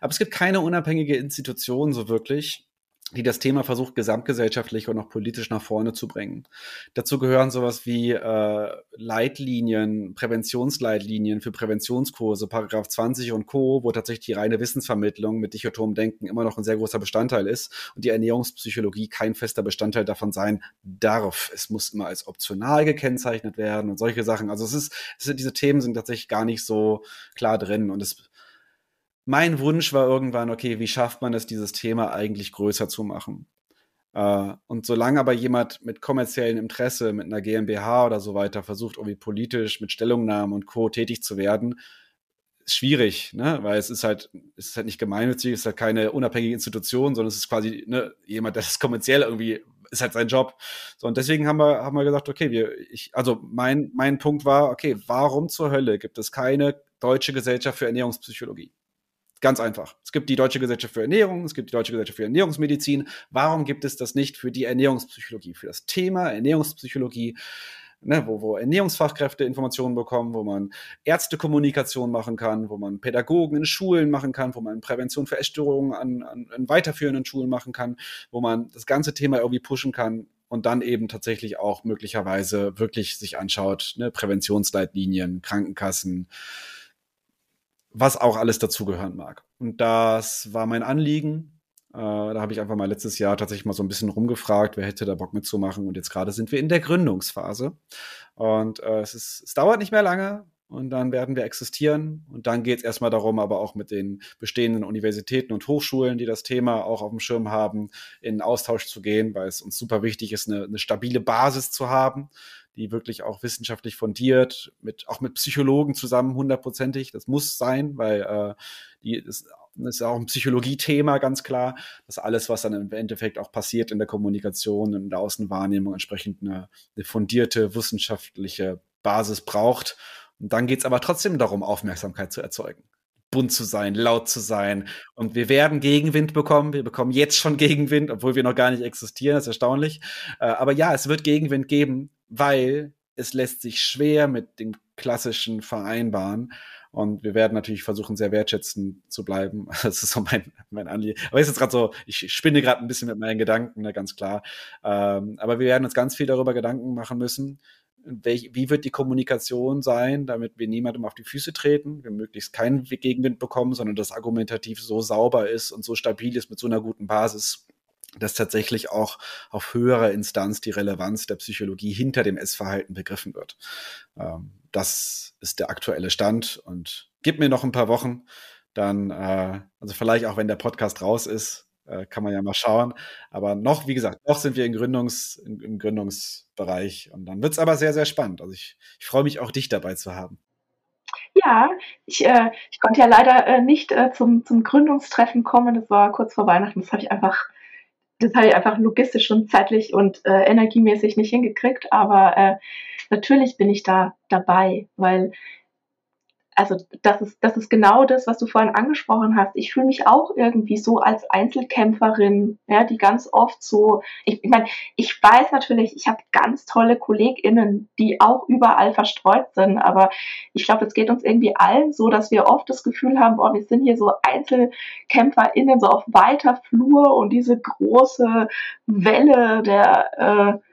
Aber es gibt keine unabhängige Institution so wirklich, die das Thema versucht, gesamtgesellschaftlich und auch politisch nach vorne zu bringen. Dazu gehören sowas wie äh, Leitlinien, Präventionsleitlinien für Präventionskurse, Paragraph 20 und Co., wo tatsächlich die reine Wissensvermittlung mit dichotomem Denken immer noch ein sehr großer Bestandteil ist und die Ernährungspsychologie kein fester Bestandteil davon sein darf. Es muss immer als optional gekennzeichnet werden und solche Sachen. Also es ist, es sind, diese Themen sind tatsächlich gar nicht so klar drin und es mein Wunsch war irgendwann, okay, wie schafft man es, dieses Thema eigentlich größer zu machen? Äh, und solange aber jemand mit kommerziellem Interesse, mit einer GmbH oder so weiter versucht, irgendwie politisch mit Stellungnahmen und Co. tätig zu werden, ist schwierig, ne? weil es ist halt, es ist halt nicht gemeinnützig, es ist halt keine unabhängige Institution, sondern es ist quasi ne, jemand, der ist kommerziell irgendwie, ist halt sein Job. So, und deswegen haben wir, haben wir gesagt, okay, wir, ich, also mein, mein Punkt war, okay, warum zur Hölle gibt es keine deutsche Gesellschaft für Ernährungspsychologie? Ganz einfach. Es gibt die Deutsche Gesellschaft für Ernährung, es gibt die Deutsche Gesellschaft für Ernährungsmedizin. Warum gibt es das nicht für die Ernährungspsychologie, für das Thema Ernährungspsychologie? Ne, wo, wo Ernährungsfachkräfte Informationen bekommen, wo man Ärztekommunikation machen kann, wo man Pädagogen in Schulen machen kann, wo man Prävention für Essstörungen an, an, an weiterführenden Schulen machen kann, wo man das ganze Thema irgendwie pushen kann und dann eben tatsächlich auch möglicherweise wirklich sich anschaut, ne, Präventionsleitlinien, Krankenkassen, was auch alles dazugehören mag. Und das war mein Anliegen. Äh, da habe ich einfach mal letztes Jahr tatsächlich mal so ein bisschen rumgefragt, wer hätte da Bock mitzumachen. Und jetzt gerade sind wir in der Gründungsphase. Und äh, es, ist, es dauert nicht mehr lange. Und dann werden wir existieren. Und dann geht es erstmal darum, aber auch mit den bestehenden Universitäten und Hochschulen, die das Thema auch auf dem Schirm haben, in Austausch zu gehen, weil es uns super wichtig ist, eine, eine stabile Basis zu haben die wirklich auch wissenschaftlich fundiert, mit, auch mit Psychologen zusammen, hundertprozentig. Das muss sein, weil äh, die ist, das ist auch ein Psychologie-Thema, ganz klar, dass alles, was dann im Endeffekt auch passiert in der Kommunikation und in der Außenwahrnehmung, entsprechend eine, eine fundierte wissenschaftliche Basis braucht. Und dann geht's aber trotzdem darum, Aufmerksamkeit zu erzeugen bunt zu sein, laut zu sein. Und wir werden Gegenwind bekommen. Wir bekommen jetzt schon Gegenwind, obwohl wir noch gar nicht existieren. Das ist erstaunlich. Äh, aber ja, es wird Gegenwind geben weil es lässt sich schwer mit dem klassischen vereinbaren. Und wir werden natürlich versuchen, sehr wertschätzend zu bleiben. Das ist so mein, mein Anliegen. Aber ist jetzt gerade so, ich spinne gerade ein bisschen mit meinen Gedanken, ne, ganz klar. Ähm, aber wir werden uns ganz viel darüber Gedanken machen müssen, welch, wie wird die Kommunikation sein, damit wir niemandem auf die Füße treten, wir möglichst keinen Gegenwind bekommen, sondern das argumentativ so sauber ist und so stabil ist mit so einer guten Basis, dass tatsächlich auch auf höherer Instanz die Relevanz der Psychologie hinter dem Essverhalten begriffen wird. Ähm, das ist der aktuelle Stand und gib mir noch ein paar Wochen, dann, äh, also vielleicht auch wenn der Podcast raus ist, äh, kann man ja mal schauen. Aber noch, wie gesagt, noch sind wir im, Gründungs, im, Gründungsbereich und dann wird's aber sehr, sehr spannend. Also ich, ich freue mich auch, dich dabei zu haben. Ja, ich, äh, ich konnte ja leider äh, nicht äh, zum, zum Gründungstreffen kommen. Das war kurz vor Weihnachten. Das habe ich einfach das habe ich einfach logistisch und zeitlich und äh, energiemäßig nicht hingekriegt. Aber äh, natürlich bin ich da dabei, weil also das ist, das ist genau das, was du vorhin angesprochen hast. Ich fühle mich auch irgendwie so als Einzelkämpferin, ja, die ganz oft so, ich, ich meine, ich weiß natürlich, ich habe ganz tolle KollegInnen, die auch überall verstreut sind, aber ich glaube, es geht uns irgendwie allen so, dass wir oft das Gefühl haben, boah, wir sind hier so EinzelkämpferInnen, so auf weiter Flur und diese große Welle der äh,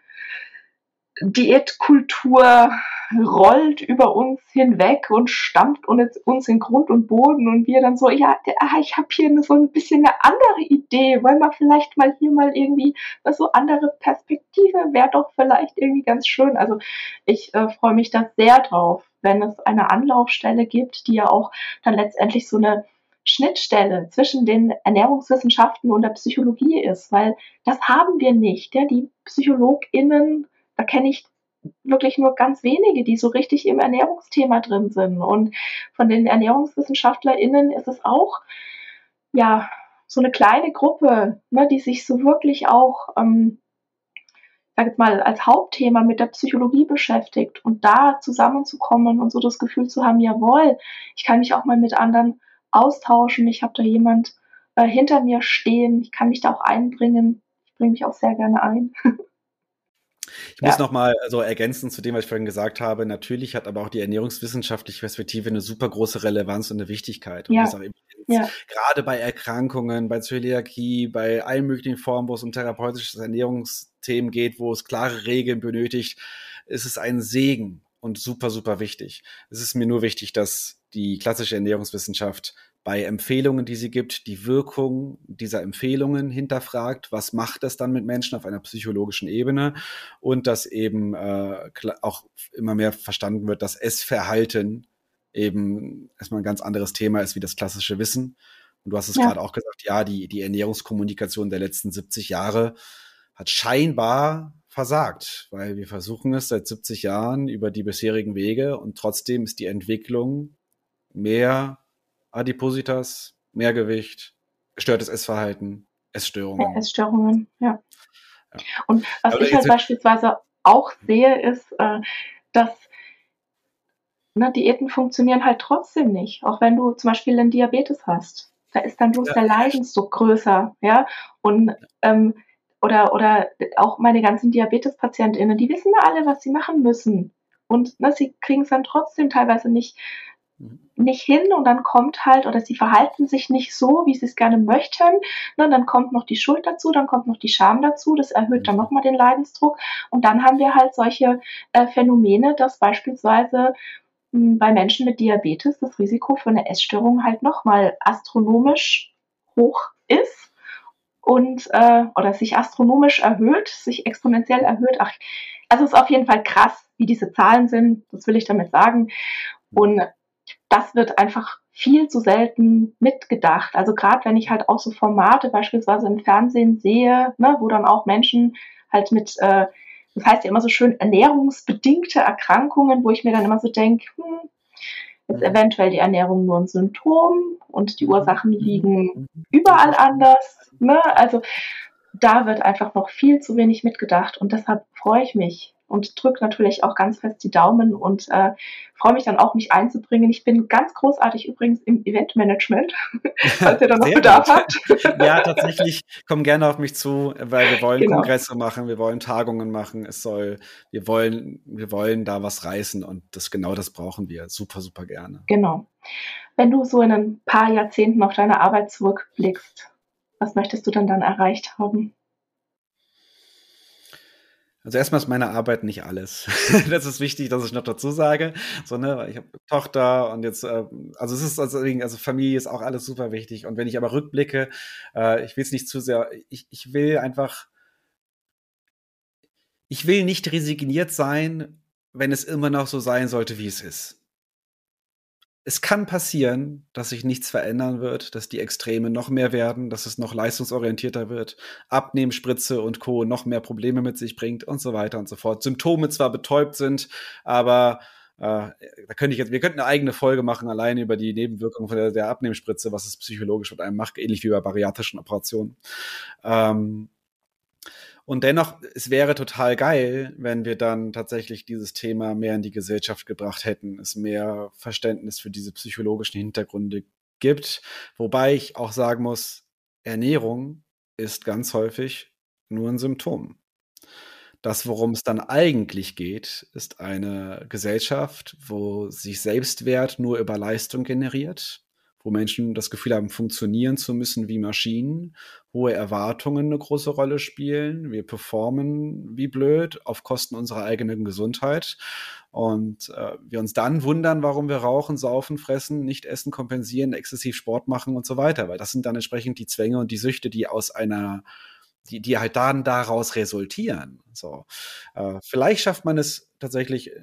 Diätkultur rollt über uns hinweg und stampft uns in Grund und Boden und wir dann so, ja, ich habe hier so ein bisschen eine andere Idee, wollen wir vielleicht mal hier mal irgendwie so andere Perspektive, wäre doch vielleicht irgendwie ganz schön. Also ich äh, freue mich da sehr drauf, wenn es eine Anlaufstelle gibt, die ja auch dann letztendlich so eine Schnittstelle zwischen den Ernährungswissenschaften und der Psychologie ist, weil das haben wir nicht. Ja? Die PsychologInnen da kenne ich wirklich nur ganz wenige, die so richtig im Ernährungsthema drin sind. Und von den ErnährungswissenschaftlerInnen ist es auch, ja, so eine kleine Gruppe, ne, die sich so wirklich auch, ähm, sag jetzt mal, als Hauptthema mit der Psychologie beschäftigt und da zusammenzukommen und so das Gefühl zu haben, jawohl, ich kann mich auch mal mit anderen austauschen, ich habe da jemand äh, hinter mir stehen, ich kann mich da auch einbringen, ich bringe mich auch sehr gerne ein. Ich muss ja. noch mal so ergänzen zu dem, was ich vorhin gesagt habe. Natürlich hat aber auch die ernährungswissenschaftliche Perspektive eine super große Relevanz und eine Wichtigkeit. Und ja. ja. Gerade bei Erkrankungen, bei Zöliakie, bei allen möglichen Formen, wo es um therapeutische Ernährungsthemen geht, wo es klare Regeln benötigt, ist es ein Segen und super, super wichtig. Es ist mir nur wichtig, dass die klassische Ernährungswissenschaft bei Empfehlungen, die sie gibt, die Wirkung dieser Empfehlungen hinterfragt. Was macht das dann mit Menschen auf einer psychologischen Ebene? Und dass eben äh, auch immer mehr verstanden wird, dass Essverhalten eben erstmal ein ganz anderes Thema ist wie das klassische Wissen. Und du hast es ja. gerade auch gesagt, ja, die, die Ernährungskommunikation der letzten 70 Jahre hat scheinbar versagt, weil wir versuchen es seit 70 Jahren über die bisherigen Wege und trotzdem ist die Entwicklung mehr Adipositas, Mehrgewicht, gestörtes Essverhalten, Essstörungen. Ja, Essstörungen, ja. ja. Und was Aber ich halt beispielsweise auch sehe, ist, äh, dass ne, Diäten funktionieren halt trotzdem nicht, auch wenn du zum Beispiel einen Diabetes hast. Da ist dann bloß ja. der Leidensdruck größer, ja. Und ähm, oder oder auch meine ganzen Diabetespatientinnen, die wissen ja alle, was sie machen müssen. Und ne, sie kriegen es dann trotzdem teilweise nicht nicht hin und dann kommt halt, oder sie verhalten sich nicht so, wie sie es gerne möchten. Ne, dann kommt noch die Schuld dazu, dann kommt noch die Scham dazu, das erhöht dann mhm. nochmal den Leidensdruck. Und dann haben wir halt solche äh, Phänomene, dass beispielsweise mh, hm, bei Menschen mit Diabetes das Risiko für eine Essstörung halt nochmal astronomisch hoch ist und äh, oder sich astronomisch erhöht, sich exponentiell erhöht. Ach, also es ist auf jeden Fall krass, wie diese Zahlen sind, das will ich damit sagen. Und das wird einfach viel zu selten mitgedacht. Also gerade wenn ich halt auch so Formate beispielsweise im Fernsehen sehe, ne, wo dann auch Menschen halt mit, äh, das heißt ja immer so schön, ernährungsbedingte Erkrankungen, wo ich mir dann immer so denke, hm, ist eventuell die Ernährung nur ein Symptom und die Ursachen liegen überall anders. Ne? Also da wird einfach noch viel zu wenig mitgedacht und deshalb freue ich mich, und drücke natürlich auch ganz fest die Daumen und äh, freue mich dann auch, mich einzubringen. Ich bin ganz großartig übrigens im Eventmanagement, falls ihr da noch Bedarf gut. habt. ja, tatsächlich, komm gerne auf mich zu, weil wir wollen genau. Kongresse machen, wir wollen Tagungen machen, es soll, wir wollen, wir wollen da was reißen und das genau das brauchen wir super, super gerne. Genau. Wenn du so in ein paar Jahrzehnten auf deine Arbeit zurückblickst, was möchtest du denn dann erreicht haben? Also erstmal ist meine Arbeit nicht alles. das ist wichtig, dass ich noch dazu sage. So, ne, ich habe Tochter und jetzt, äh, also es ist also, also Familie ist auch alles super wichtig. Und wenn ich aber rückblicke, äh, ich will es nicht zu sehr, ich, ich will einfach, ich will nicht resigniert sein, wenn es immer noch so sein sollte, wie es ist es kann passieren, dass sich nichts verändern wird, dass die Extreme noch mehr werden, dass es noch leistungsorientierter wird, Abnehmspritze und Co. noch mehr Probleme mit sich bringt und so weiter und so fort. Symptome zwar betäubt sind, aber äh, da könnte ich jetzt, wir könnten eine eigene Folge machen, alleine über die Nebenwirkungen von der, der Abnehmspritze, was es psychologisch mit einem macht, ähnlich wie bei bariatrischen Operationen. Ähm, und dennoch, es wäre total geil, wenn wir dann tatsächlich dieses Thema mehr in die Gesellschaft gebracht hätten, es mehr Verständnis für diese psychologischen Hintergründe gibt. Wobei ich auch sagen muss, Ernährung ist ganz häufig nur ein Symptom. Das, worum es dann eigentlich geht, ist eine Gesellschaft, wo sich Selbstwert nur über Leistung generiert, wo Menschen das Gefühl haben, funktionieren zu müssen wie Maschinen, hohe Erwartungen eine große Rolle spielen. Wir performen wie blöd auf Kosten unserer eigenen Gesundheit. Und äh, wir uns dann wundern, warum wir rauchen, saufen, fressen, nicht essen, kompensieren, exzessiv Sport machen und so weiter. Weil das sind dann entsprechend die Zwänge und die Süchte, die aus einer die, die halt dann daraus resultieren. So, äh, vielleicht schafft man es tatsächlich äh,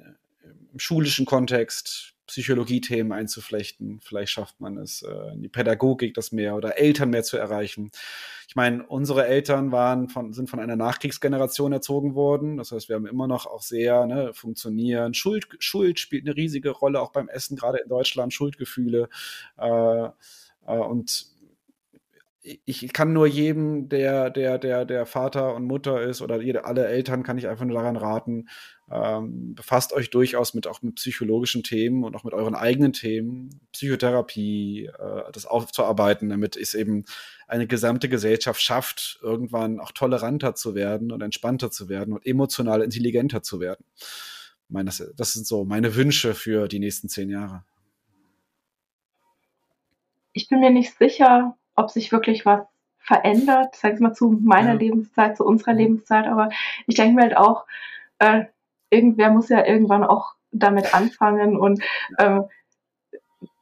im schulischen Kontext Psychologie-Themen einzuflechten. Vielleicht schafft man es, äh, die Pädagogik das mehr oder Eltern mehr zu erreichen. Ich meine, unsere Eltern waren von, sind von einer Nachkriegsgeneration erzogen worden. Das heißt, wir haben immer noch auch sehr ne, funktionieren. Schuld, Schuld spielt eine riesige Rolle, auch beim Essen, gerade in Deutschland, Schuldgefühle. Äh, äh, und ich kann nur jedem, der, der, der, der Vater und Mutter ist oder jede, alle Eltern, kann ich einfach nur daran raten, ähm, befasst euch durchaus mit auch mit psychologischen Themen und auch mit euren eigenen Themen, Psychotherapie, äh, das aufzuarbeiten, damit es eben eine gesamte Gesellschaft schafft, irgendwann auch toleranter zu werden und entspannter zu werden und emotional intelligenter zu werden. Ich meine, das, das sind so meine Wünsche für die nächsten zehn Jahre. Ich bin mir nicht sicher, ob sich wirklich was verändert, sag ich mal, zu meiner ja. Lebenszeit, zu unserer mhm. Lebenszeit, aber ich denke mir halt auch, äh, irgendwer muss ja irgendwann auch damit anfangen und ähm,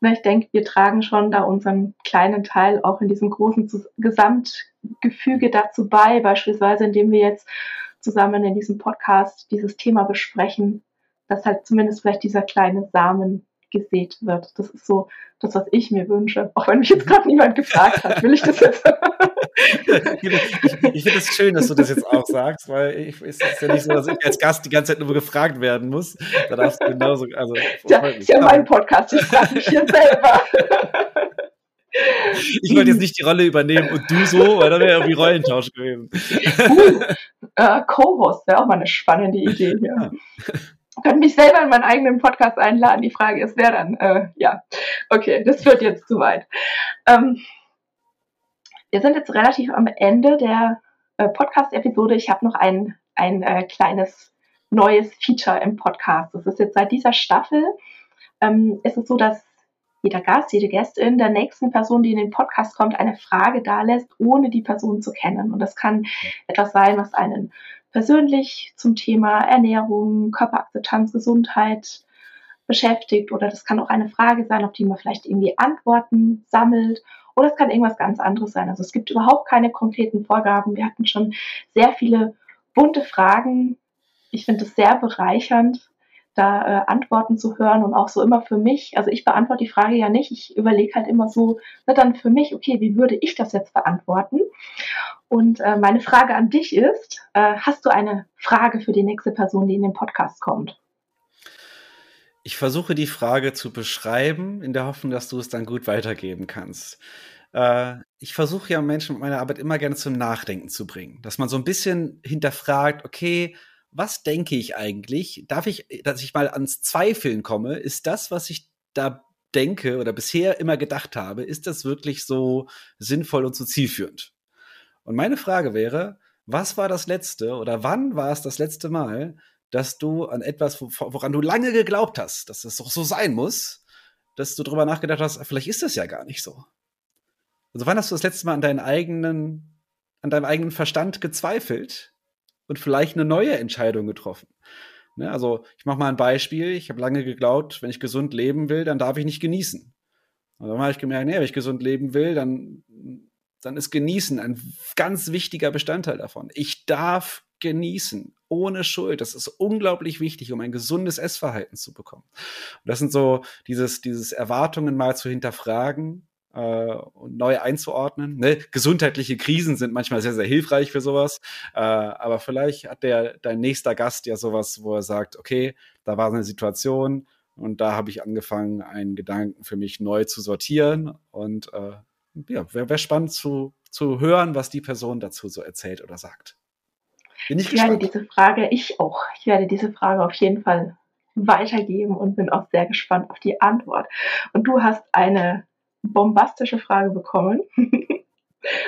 ich denke, wir tragen schon da unseren kleinen Teil auch in diesem großen Gesamtgefüge dazu bei, beispielsweise indem wir jetzt zusammen in diesem Podcast dieses Thema besprechen, dass halt zumindest vielleicht dieser kleine Samen gesät wird. Das ist so das, was ich mir wünsche. Auch wenn mich jetzt gerade niemand gefragt hat, will ich das jetzt. ich, ich finde es schön, dass du das jetzt auch sagst, weil ich, es ist ja nicht so, dass ich als Gast die ganze Zeit nur gefragt werden muss. Da darfst du genauso. Also, ja, ist ja mein Podcast, ich frage mich hier selber. Ich wollte jetzt nicht die Rolle übernehmen und du so, weil dann wäre irgendwie Rollentausch gewesen. Uh, äh, Co-Host wäre auch mal eine spannende Idee hier. Ja könnte mich selber in meinen eigenen Podcast einladen. Die Frage ist, wer dann? Äh, ja, okay, das führt jetzt zu weit. Ähm, wir sind jetzt relativ am Ende der äh, Podcast-Episode. Ich habe noch ein, ein äh, kleines neues Feature im Podcast. Das ist jetzt seit dieser Staffel. Ähm, ist es so, dass jeder Gast, jede Gästin der nächsten Person, die in den Podcast kommt, eine Frage da lässt, ohne die Person zu kennen. Und das kann etwas sein, was einen persönlich zum Thema Ernährung, Körperakzeptanz, Gesundheit beschäftigt oder das kann auch eine Frage sein, auf die man vielleicht irgendwie Antworten sammelt oder es kann irgendwas ganz anderes sein. Also es gibt überhaupt keine konkreten Vorgaben. Wir hatten schon sehr viele bunte Fragen. Ich finde es sehr bereichernd, da äh, Antworten zu hören und auch so immer für mich. Also ich beantworte die Frage ja nicht. Ich überlege halt immer so, na dann für mich, okay, wie würde ich das jetzt beantworten? Und äh, meine Frage an dich ist, äh, hast du eine Frage für die nächste Person, die in den Podcast kommt? Ich versuche die Frage zu beschreiben, in der Hoffnung, dass du es dann gut weitergeben kannst. Äh, ich versuche ja Menschen mit meiner Arbeit immer gerne zum Nachdenken zu bringen, dass man so ein bisschen hinterfragt, okay, was denke ich eigentlich? Darf ich, dass ich mal ans Zweifeln komme? Ist das, was ich da denke oder bisher immer gedacht habe, ist das wirklich so sinnvoll und so zielführend? Und meine Frage wäre, was war das letzte oder wann war es das letzte Mal, dass du an etwas, woran du lange geglaubt hast, dass es doch so sein muss, dass du darüber nachgedacht hast, vielleicht ist das ja gar nicht so. Also wann hast du das letzte Mal an deinen eigenen, an deinem eigenen Verstand gezweifelt und vielleicht eine neue Entscheidung getroffen? Ne, also ich mache mal ein Beispiel. Ich habe lange geglaubt, wenn ich gesund leben will, dann darf ich nicht genießen. Und dann habe ich gemerkt, nee, wenn ich gesund leben will, dann dann ist Genießen ein ganz wichtiger Bestandteil davon. Ich darf genießen, ohne Schuld. Das ist unglaublich wichtig, um ein gesundes Essverhalten zu bekommen. Und das sind so dieses, dieses Erwartungen mal zu hinterfragen äh, und neu einzuordnen. Ne? Gesundheitliche Krisen sind manchmal sehr, sehr hilfreich für sowas. Äh, aber vielleicht hat der dein nächster Gast ja sowas, wo er sagt, okay, da war eine Situation und da habe ich angefangen, einen Gedanken für mich neu zu sortieren und äh, ja, wäre wär spannend zu, zu hören, was die Person dazu so erzählt oder sagt. Bin ich, ich werde diese Frage, ich auch, ich werde diese Frage auf jeden Fall weitergeben und bin auch sehr gespannt auf die Antwort. Und du hast eine bombastische Frage bekommen.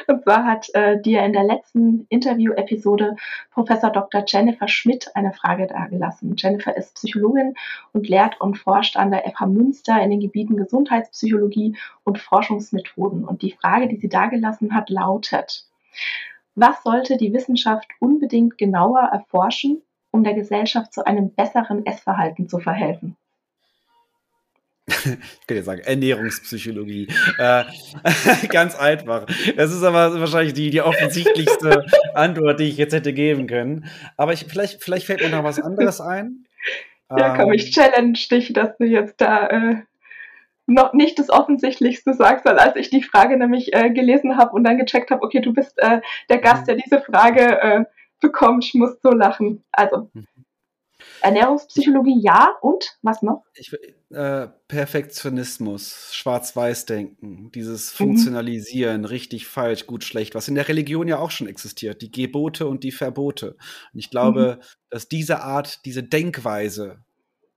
Und zwar hat äh, dir in der letzten Interview-Episode Professor Dr. Jennifer Schmidt eine Frage dargelassen. Jennifer ist Psychologin und lehrt und forscht an der FH Münster in den Gebieten Gesundheitspsychologie und Forschungsmethoden. Und die Frage, die sie dargelassen hat, lautet, was sollte die Wissenschaft unbedingt genauer erforschen, um der Gesellschaft zu einem besseren Essverhalten zu verhelfen? ich könnte jetzt sagen, Ernährungspsychologie. äh, ganz einfach. Das ist aber wahrscheinlich die, die offensichtlichste Antwort, die ich jetzt hätte geben können. Aber ich, vielleicht, vielleicht fällt mir noch was anderes ein. Ja, komm, ich ähm. challenge dich, dass du jetzt da äh, noch nicht das Offensichtlichste sagst, weil als ich die Frage nämlich äh, gelesen habe und dann gecheckt habe, okay, du bist äh, der Gast, mhm. der diese Frage äh, bekommt, ich muss so lachen. Also, mhm. Ernährungspsychologie ja und was noch? Ich, äh, Perfektionismus, Schwarz-Weiß-Denken, dieses mhm. Funktionalisieren, mhm. richtig, falsch, gut, schlecht, was in der Religion ja auch schon existiert, die Gebote und die Verbote. Und ich glaube, mhm. dass diese Art, diese Denkweise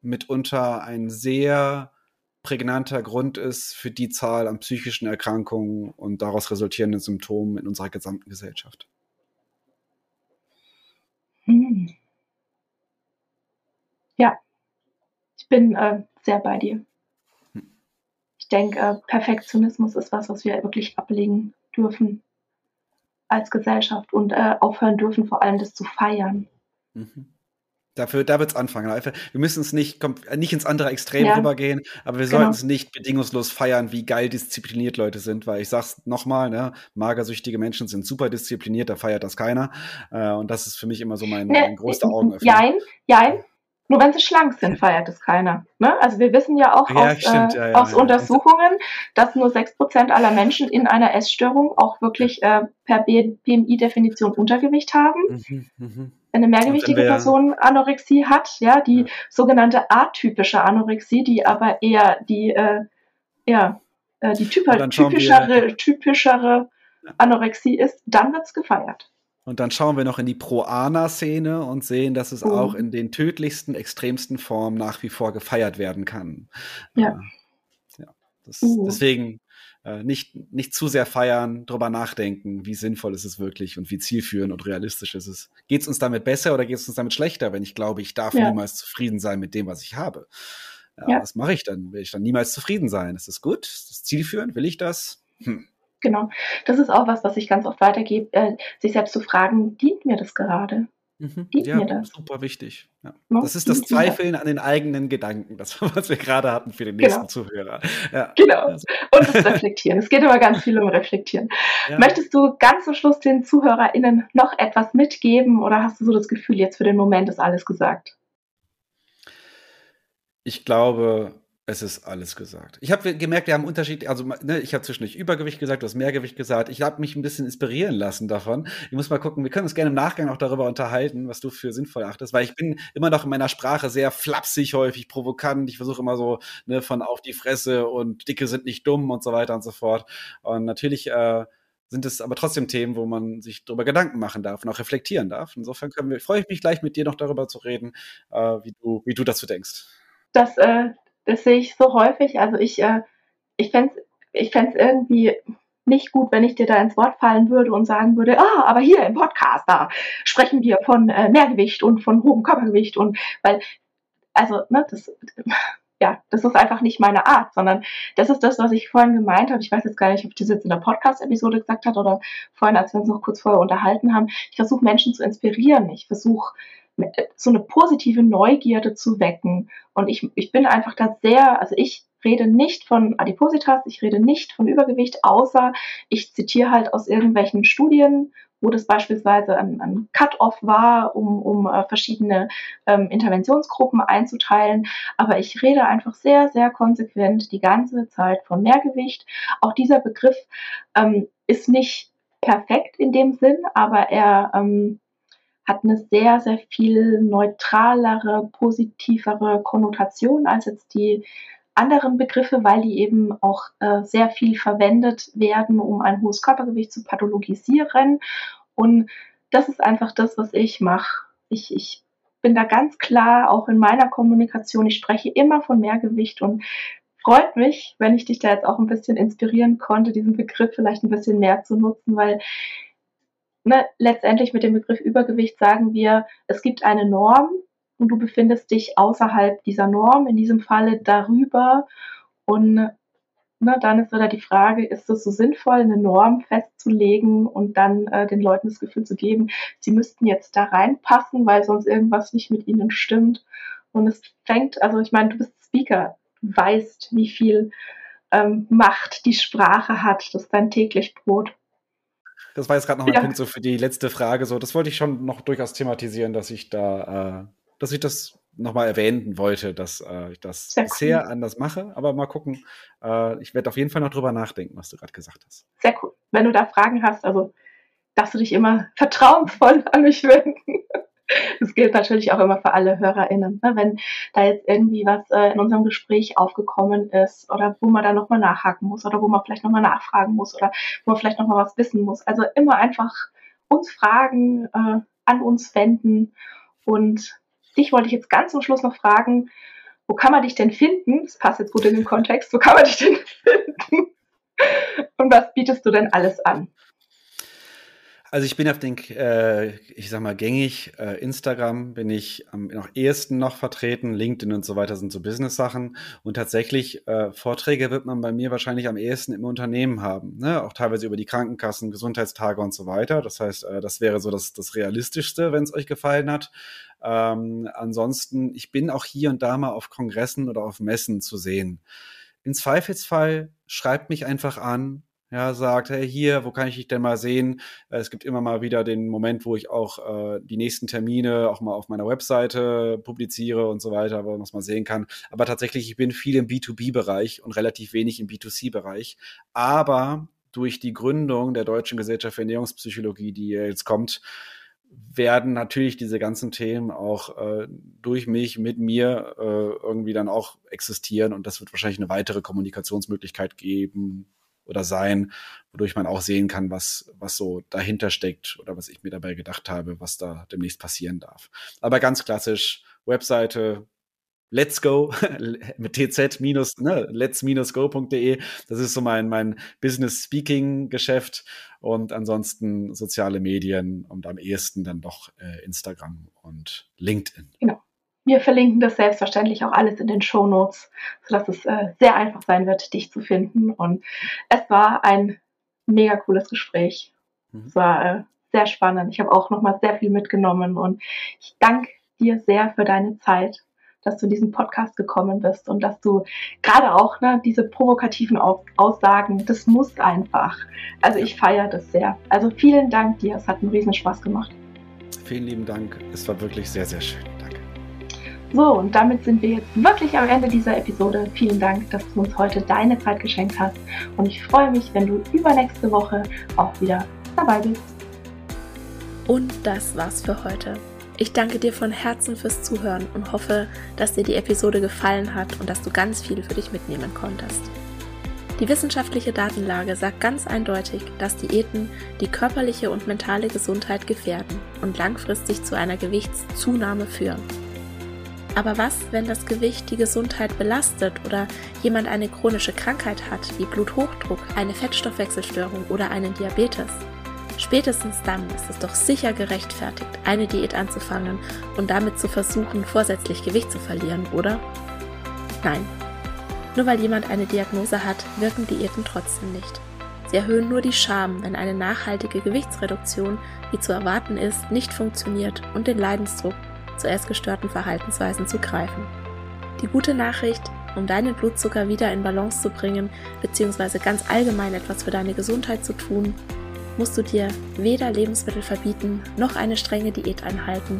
mitunter ein sehr prägnanter Grund ist für die Zahl an psychischen Erkrankungen und daraus resultierenden Symptomen in unserer gesamten Gesellschaft. Hm. Ja, ich bin äh, sehr bei dir. Hm. Ich denke, äh, Perfektionismus ist was, was wir wirklich ablegen dürfen als Gesellschaft und äh, aufhören dürfen, vor allem das zu feiern. Mhm. Dafür, da wird es anfangen. Wir müssen es nicht, nicht ins andere Extrem ja. rübergehen, aber wir genau. sollten es nicht bedingungslos feiern, wie geil diszipliniert Leute sind, weil ich sag's nochmal, ne, magersüchtige Menschen sind super diszipliniert, da feiert das keiner. Äh, und das ist für mich immer so mein, ne, mein größter Augenöffner. Jein, jein, nur wenn sie schlank sind, feiert es keiner. Ne? Also wir wissen ja auch ja, aus, stimmt, äh, ja, ja, aus Untersuchungen, dass nur 6% aller Menschen in einer Essstörung auch wirklich äh, per BMI-Definition Untergewicht haben. Mhm, mh. Eine mehrgewichtige Person Anorexie hat, ja, die sogenannte atypische Anorexie, die aber eher die, äh, ja, äh, die typischere, typischere Anorexie ist, dann wird es gefeiert. Und dann schauen wir noch in die Pro-Ana-Szene und sehen, dass es oh. auch in den tödlichsten, extremsten Formen nach wie vor gefeiert werden kann. Ja. Äh, ja das, uh. Deswegen äh, nicht, nicht zu sehr feiern, drüber nachdenken, wie sinnvoll ist es wirklich und wie zielführend und realistisch ist es. Geht es uns damit besser oder geht es uns damit schlechter, wenn ich glaube, ich darf ja. niemals zufrieden sein mit dem, was ich habe? Ja, ja. Was mache ich dann? Will ich dann niemals zufrieden sein? Ist das gut? Ist das zielführend? Will ich das? Hm. Genau. Das ist auch was, was ich ganz oft weitergebe, äh, sich selbst zu fragen, dient mir das gerade? Mhm. Ja, super wichtig. Ja. Das ist das Zweifeln an den eigenen Gedanken, das, was wir gerade hatten für den genau. nächsten genau. Zuhörer. Ja. Genau. Also. Und das Reflektieren. es geht immer ganz viel um Reflektieren. Ja. Möchtest du ganz zum Schluss den ZuhörerInnen noch etwas mitgeben oder hast du so das Gefühl, jetzt für den Moment ist alles gesagt? Ich glaube, es ist alles gesagt. Ich habe gemerkt, wir haben Unterschied. Also, ne, ich habe zwischendurch Übergewicht gesagt, du hast Mehrgewicht gesagt. Ich habe mich ein bisschen inspirieren lassen davon. Ich muss mal gucken, wir können uns gerne im Nachgang auch darüber unterhalten, was du für sinnvoll achtest, weil ich bin immer noch in meiner Sprache sehr flapsig, häufig provokant. Ich versuche immer so ne, von auf die Fresse und Dicke sind nicht dumm und so weiter und so fort. Und natürlich äh, sind es aber trotzdem Themen, wo man sich darüber Gedanken machen darf und auch reflektieren darf. Insofern wir, freue ich mich gleich mit dir noch darüber zu reden, äh, wie, du, wie du dazu denkst. Das äh, das sehe ich so häufig. Also ich, äh, ich fände es ich fänd's irgendwie nicht gut, wenn ich dir da ins Wort fallen würde und sagen würde, ah, aber hier im Podcast, da sprechen wir von äh, Mehrgewicht und von hohem Körpergewicht und weil, also, ne, das, ja, das ist einfach nicht meine Art, sondern das ist das, was ich vorhin gemeint habe. Ich weiß jetzt gar nicht, ob ich das jetzt in der Podcast-Episode gesagt habe oder vorhin, als wir uns noch kurz vorher unterhalten haben. Ich versuche Menschen zu inspirieren. Ich versuche so eine positive Neugierde zu wecken. Und ich, ich bin einfach da sehr, also ich rede nicht von Adipositas, ich rede nicht von Übergewicht, außer ich zitiere halt aus irgendwelchen Studien, wo das beispielsweise ein, ein Cut-off war, um, um äh, verschiedene ähm, Interventionsgruppen einzuteilen. Aber ich rede einfach sehr, sehr konsequent die ganze Zeit von Mehrgewicht. Auch dieser Begriff ähm, ist nicht perfekt in dem Sinn, aber er ähm, hat eine sehr, sehr viel neutralere, positivere Konnotation als jetzt die anderen Begriffe, weil die eben auch äh, sehr viel verwendet werden, um ein hohes Körpergewicht zu pathologisieren. Und das ist einfach das, was ich mache. Ich, ich bin da ganz klar, auch in meiner Kommunikation, ich spreche immer von Mehrgewicht und freut mich, wenn ich dich da jetzt auch ein bisschen inspirieren konnte, diesen Begriff vielleicht ein bisschen mehr zu nutzen, weil ne, letztendlich mit dem Begriff Übergewicht sagen wir, es gibt eine Norm und du befindest dich außerhalb dieser Norm, in diesem Falle darüber. Und ne, dann ist wieder die Frage, ist es so sinnvoll, eine Norm festzulegen und dann äh, den Leuten das Gefühl zu geben, sie müssten jetzt da reinpassen, weil sonst irgendwas nicht mit ihnen stimmt. Und es fängt, also ich meine, du bist Speaker, du weißt, wie viel ähm, Macht die Sprache hat, das ist dein täglich Brot. Das war jetzt gerade noch ein ja. Punkt so für die letzte Frage. So, das wollte ich schon noch durchaus thematisieren, dass ich da, äh, dass ich das nochmal erwähnen wollte, dass äh, ich das Sehr bisher cool. anders mache. Aber mal gucken. Äh, ich werde auf jeden Fall noch drüber nachdenken, was du gerade gesagt hast. Sehr cool. Wenn du da Fragen hast, also darfst du dich immer vertrauensvoll an mich wenden. Das gilt natürlich auch immer für alle HörerInnen. Ne? Wenn da jetzt irgendwie was äh, in unserem Gespräch aufgekommen ist oder wo man da nochmal nachhaken muss oder wo man vielleicht nochmal nachfragen muss oder wo man vielleicht nochmal was wissen muss. Also immer einfach uns fragen, äh, an uns wenden und dich wollte ich jetzt ganz zum Schluss noch fragen, wo kann man dich denn finden? Das passt jetzt gut in den Kontext. Wo kann man dich denn finden? Und was bietest du denn alles an? Also ich bin auf den, äh, ich sag mal, gängig, äh, Instagram bin ich am noch ehesten noch vertreten, LinkedIn und so weiter sind so Business-Sachen. Und tatsächlich, äh, Vorträge wird man bei mir wahrscheinlich am ehesten im Unternehmen haben. Ne? Auch teilweise über die Krankenkassen, Gesundheitstage und so weiter. Das heißt, äh, das wäre so das, das Realistischste, wenn es euch gefallen hat. Ähm, ansonsten, ich bin auch hier und da mal auf Kongressen oder auf Messen zu sehen. In Zweifelsfall schreibt mich einfach an, ja, sagt, hey, hier, wo kann ich dich denn mal sehen? Äh, es gibt immer mal wieder den Moment, wo ich auch äh, die nächsten Termine auch mal auf meiner Webseite publiziere und so weiter, wo man es mal sehen kann. Aber tatsächlich, ich bin viel im B2B-Bereich und relativ wenig im B2C-Bereich. Aber durch die Gründung der Deutschen Gesellschaft für Ernährungspsychologie, die jetzt kommt, werden natürlich diese ganzen Themen auch äh, durch mich, mit mir äh, irgendwie dann auch existieren und das wird wahrscheinlich eine weitere Kommunikationsmöglichkeit geben, oder sein, wodurch man auch sehen kann, was, was so dahinter steckt oder was ich mir dabei gedacht habe, was da demnächst passieren darf. Aber ganz klassisch, Webseite, Let's Go mit tz minus, ne, let's-go.de. Das ist so mein, mein Business Speaking Geschäft und ansonsten soziale Medien und am ehesten dann doch äh, Instagram und LinkedIn. Genau. Wir verlinken das selbstverständlich auch alles in den Show Notes, sodass es äh, sehr einfach sein wird, dich zu finden. Und es war ein mega cooles Gespräch. Mhm. Es war äh, sehr spannend. Ich habe auch nochmal sehr viel mitgenommen und ich danke dir sehr für deine Zeit, dass du in diesen Podcast gekommen bist und dass du gerade auch ne, diese provokativen Aussagen, das muss einfach. Also ich feiere das sehr. Also vielen Dank dir, es hat einen riesen Spaß gemacht. Vielen lieben Dank, es war wirklich sehr, sehr schön. So, und damit sind wir jetzt wirklich am Ende dieser Episode. Vielen Dank, dass du uns heute deine Zeit geschenkt hast. Und ich freue mich, wenn du übernächste Woche auch wieder dabei bist. Und das war's für heute. Ich danke dir von Herzen fürs Zuhören und hoffe, dass dir die Episode gefallen hat und dass du ganz viel für dich mitnehmen konntest. Die wissenschaftliche Datenlage sagt ganz eindeutig, dass Diäten die körperliche und mentale Gesundheit gefährden und langfristig zu einer Gewichtszunahme führen. Aber was, wenn das Gewicht die Gesundheit belastet oder jemand eine chronische Krankheit hat, wie Bluthochdruck, eine Fettstoffwechselstörung oder einen Diabetes? Spätestens dann ist es doch sicher gerechtfertigt, eine Diät anzufangen und damit zu versuchen, vorsätzlich Gewicht zu verlieren, oder? Nein. Nur weil jemand eine Diagnose hat, wirken Diäten trotzdem nicht. Sie erhöhen nur die Scham, wenn eine nachhaltige Gewichtsreduktion, wie zu erwarten ist, nicht funktioniert und den Leidensdruck zu essgestörten Verhaltensweisen zu greifen. Die gute Nachricht, um deinen Blutzucker wieder in Balance zu bringen, bzw. ganz allgemein etwas für deine Gesundheit zu tun, musst du dir weder Lebensmittel verbieten noch eine strenge Diät einhalten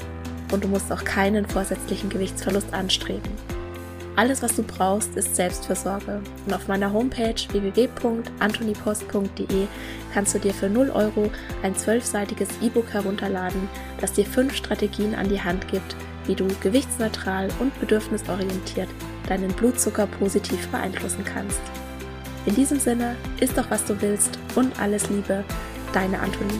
und du musst auch keinen vorsätzlichen Gewichtsverlust anstreben. Alles, was du brauchst, ist Selbstfürsorge. Und auf meiner Homepage www.antonipost.de kannst du dir für 0 Euro ein zwölfseitiges E-Book herunterladen, das dir fünf Strategien an die Hand gibt, wie du gewichtsneutral und bedürfnisorientiert deinen Blutzucker positiv beeinflussen kannst. In diesem Sinne, isst doch was du willst und alles Liebe, deine Antonie.